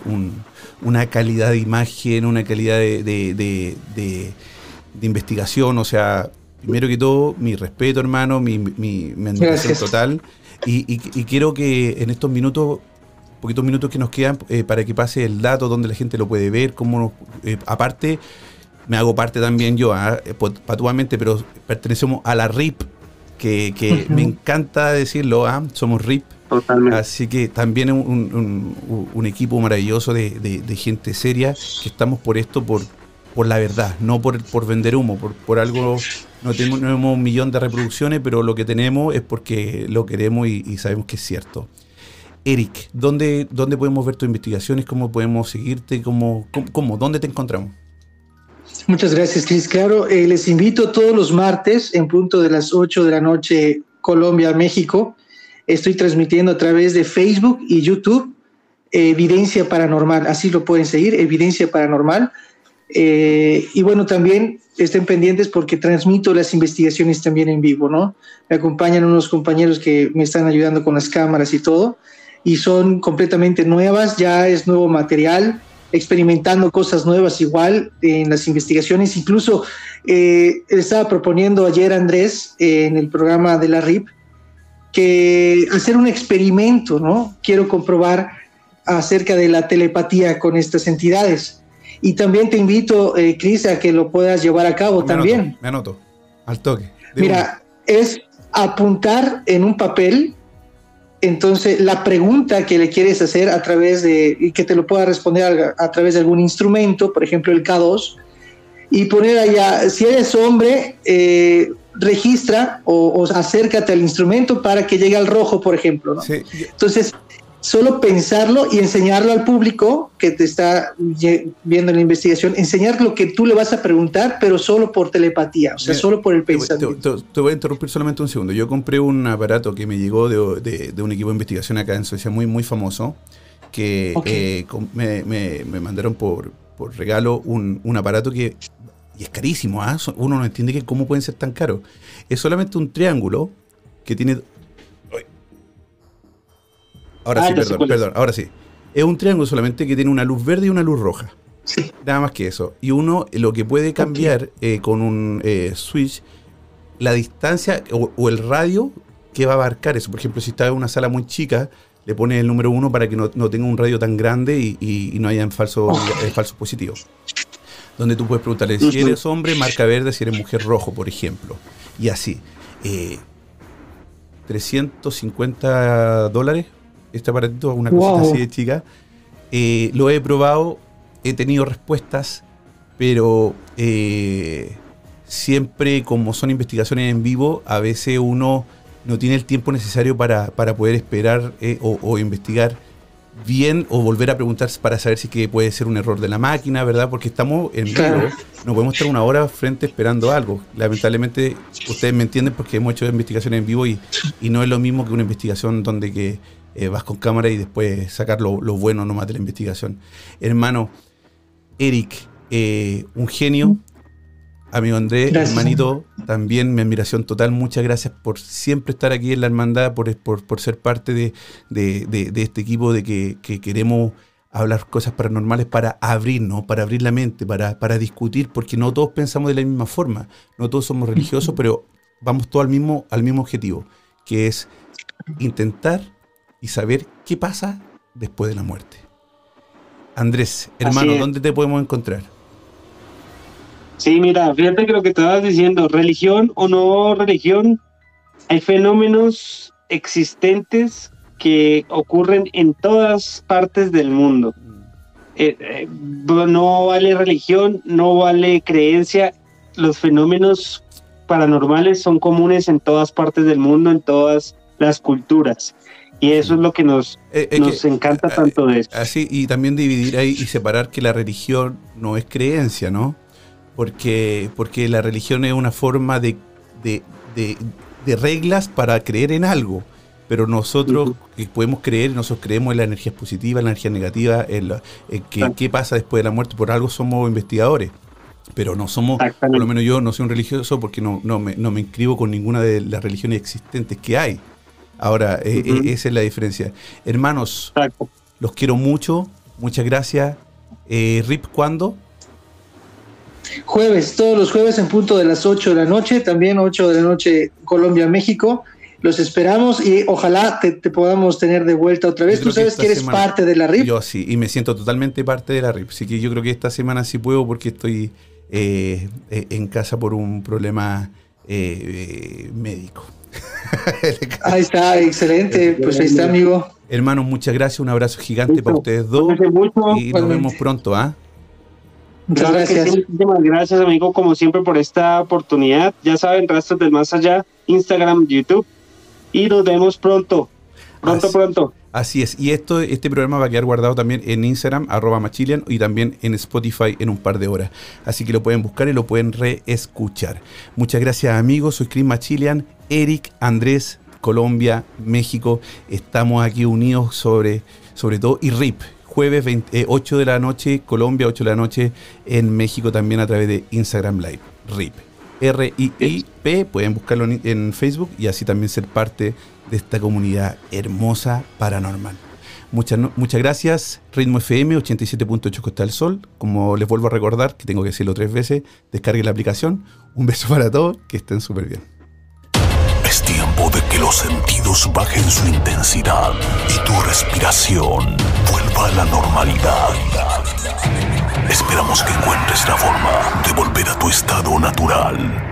una calidad de imagen, una calidad de, investigación. O sea, primero que todo, mi respeto, hermano, mi, mi, admiración total. Y, quiero que en estos minutos, poquitos minutos que nos quedan, eh, para que pase el dato, donde la gente lo puede ver, cómo aparte, me hago parte también yo, ah, patuamente, pero pertenecemos a la RIP que, me encanta decirlo, ¿ah? somos RIP. Totalmente. Así que también un, un, equipo maravilloso de, gente seria que estamos por esto, por, por la verdad, no por, por vender humo, por, por algo. No tenemos, un millón de reproducciones, pero lo que tenemos es porque lo queremos y, sabemos que es cierto. Eric, ¿dónde, ¿dónde podemos ver tus investigaciones? ¿Cómo podemos seguirte? ¿Cómo, cómo, dónde te encontramos? Muchas gracias, Cris. Claro, eh, les invito todos los martes en punto de las 8 de la noche, Colombia, México. Estoy transmitiendo a través de Facebook y YouTube Evidencia Paranormal. Así lo pueden seguir, Evidencia Paranormal. Eh, y bueno, también estén pendientes porque transmito las investigaciones también en vivo, ¿no? Me acompañan unos compañeros que me están ayudando con las cámaras y todo. Y son completamente nuevas, ya es nuevo material experimentando cosas nuevas igual en las investigaciones. Incluso eh, estaba proponiendo ayer Andrés eh, en el programa de la RIP que hacer un experimento, ¿no? Quiero comprobar acerca de la telepatía con estas entidades. Y también te invito, eh, Cris, a que lo puedas llevar a cabo también. me anoto, al toque. Mira, es apuntar en un papel entonces, la pregunta que le quieres hacer a través de, y que te lo pueda responder a, través de algún instrumento, por ejemplo el K2, y poner allá, si eres hombre, eh, registra o, acércate al instrumento para que llegue al rojo, por ejemplo. ¿no? Entonces, solo pensarlo y enseñarlo al público que te está viendo la investigación, enseñar lo que tú le vas a preguntar, pero solo por telepatía, o sea, solo por el pensamiento. Te, voy a interrumpir solamente un segundo. Yo compré un aparato que me llegó de, un equipo de investigación acá en Suecia muy, muy famoso, que eh, me, mandaron por, por regalo un, aparato que y es carísimo, ¿ah? uno no entiende que cómo pueden ser tan caros. Es solamente un triángulo que tiene Ahora ah, sí, perdón, perdón, ahora sí. Es un triángulo solamente que tiene una luz verde y una luz roja. Sí. Nada más que eso. Y uno lo que puede cambiar eh, con un eh, switch, la distancia o, el radio que va a abarcar eso. Por ejemplo, si está en una sala muy chica, le pones el número uno para que no, tenga un radio tan grande y, no haya falsos oh. falso positivos. Donde tú puedes preguntarle si eres hombre, marca verde, si eres mujer, rojo, por ejemplo. Y así. 350 eh, dólares este aparatito, una cosita así de chica. Eh, lo he probado, he tenido respuestas, pero eh, siempre como son investigaciones en vivo, a veces uno no tiene el tiempo necesario para, poder esperar eh, o, investigar bien o volver a preguntar para saber si que puede ser un error de la máquina, ¿verdad? Porque estamos en vivo, no podemos estar una hora frente esperando algo. Lamentablemente, ustedes me entienden porque hemos hecho investigaciones en vivo y, y no es lo mismo que una investigación donde que eh, vas con cámara y después sacar lo, bueno nomás de la investigación. Hermano, Eric, eh, un genio. Amigo Andrés, hermanito, también mi admiración total. Muchas gracias por siempre estar aquí en la hermandad, por, por, ser parte de, este equipo de que, queremos hablar cosas paranormales para abrirnos, para abrir la mente, para, para discutir, porque no todos pensamos de la misma forma, no todos somos religiosos, pero vamos todos al mismo, al mismo objetivo, que es intentar y saber qué pasa después de la muerte. Andrés, hermano, ¿dónde te podemos encontrar? Sí, mira, fíjate que lo que estabas diciendo, religión o no religión, hay fenómenos existentes que ocurren en todas partes del mundo. Eh, eh, no vale religión, no vale creencia, los fenómenos paranormales son comunes en todas partes del mundo, en todas las culturas. Y eso es lo que nos, Eh, nos que, encanta tanto de esto. Así, y también dividir ahí y separar que la religión no es creencia, ¿no? Porque, porque la religión es una forma de, de, de- de reglas para creer en algo. Pero nosotros que podemos creer, nosotros creemos en las energías positivas, en la energía negativa, en, la- en que- qué pasa después de la muerte. Por algo somos investigadores. Pero no somos, por lo menos yo no soy un religioso porque no, no, me, no me inscribo con ninguna de las religiones existentes que hay. Ahora, eh, eh, esa es la diferencia. Hermanos, Exacto. los quiero mucho. Muchas gracias. Eh, Rip, ¿cuándo? Jueves, todos los jueves en punto de las 8 de la noche, también 8 de la noche Colombia, México. Los esperamos y ojalá te, te podamos tener de vuelta otra vez. Tú que sabes que eres semana- parte de la RIP. Yo sí, y me siento totalmente parte de la RIP. Así que yo creo que esta semana sí puedo porque estoy eh, eh, en casa por un problema eh, médico. Ahí está, excelente. Pues ahí está, amigo. Hermanos, muchas gracias. Un abrazo gigante Listo. para ustedes dos. Mucho. Y nos vemos pronto, ¿ah? Muchas gracias. sí, muchísimas gracias, amigo, como siempre, por esta oportunidad. Ya saben, Rastros del Más Allá, Instagram, YouTube. Y nos vemos pronto. Pronto, Así- pronto. Así es. Y esto, este programa va a quedar guardado también en Instagram, arroba machilian, y también en Spotify en un par de horas. Así que lo pueden buscar y lo pueden reescuchar. Muchas gracias, amigos. Soy Chris Machilian, Eric, Andrés, Colombia, México. Estamos aquí unidos sobre, sobre todo, y RIP. Jueves 20 eh, 8 de la noche, Colombia, 8 de la noche, en México también a través de Instagram Live. RIP. R-I-I-P, pueden buscarlo en, en Facebook y así también ser parte de esta comunidad hermosa paranormal. Muchas, muchas gracias. Ritmo FM 87.8 Costa del Sol. Como les vuelvo a recordar, que tengo que decirlo tres veces, descarguen la aplicación. Un beso para todos, que estén súper bien. Es tiempo de que los sentidos bajen su intensidad y tu respiración vuelva a la normalidad. Esperamos que encuentres la forma de volver a tu estado natural.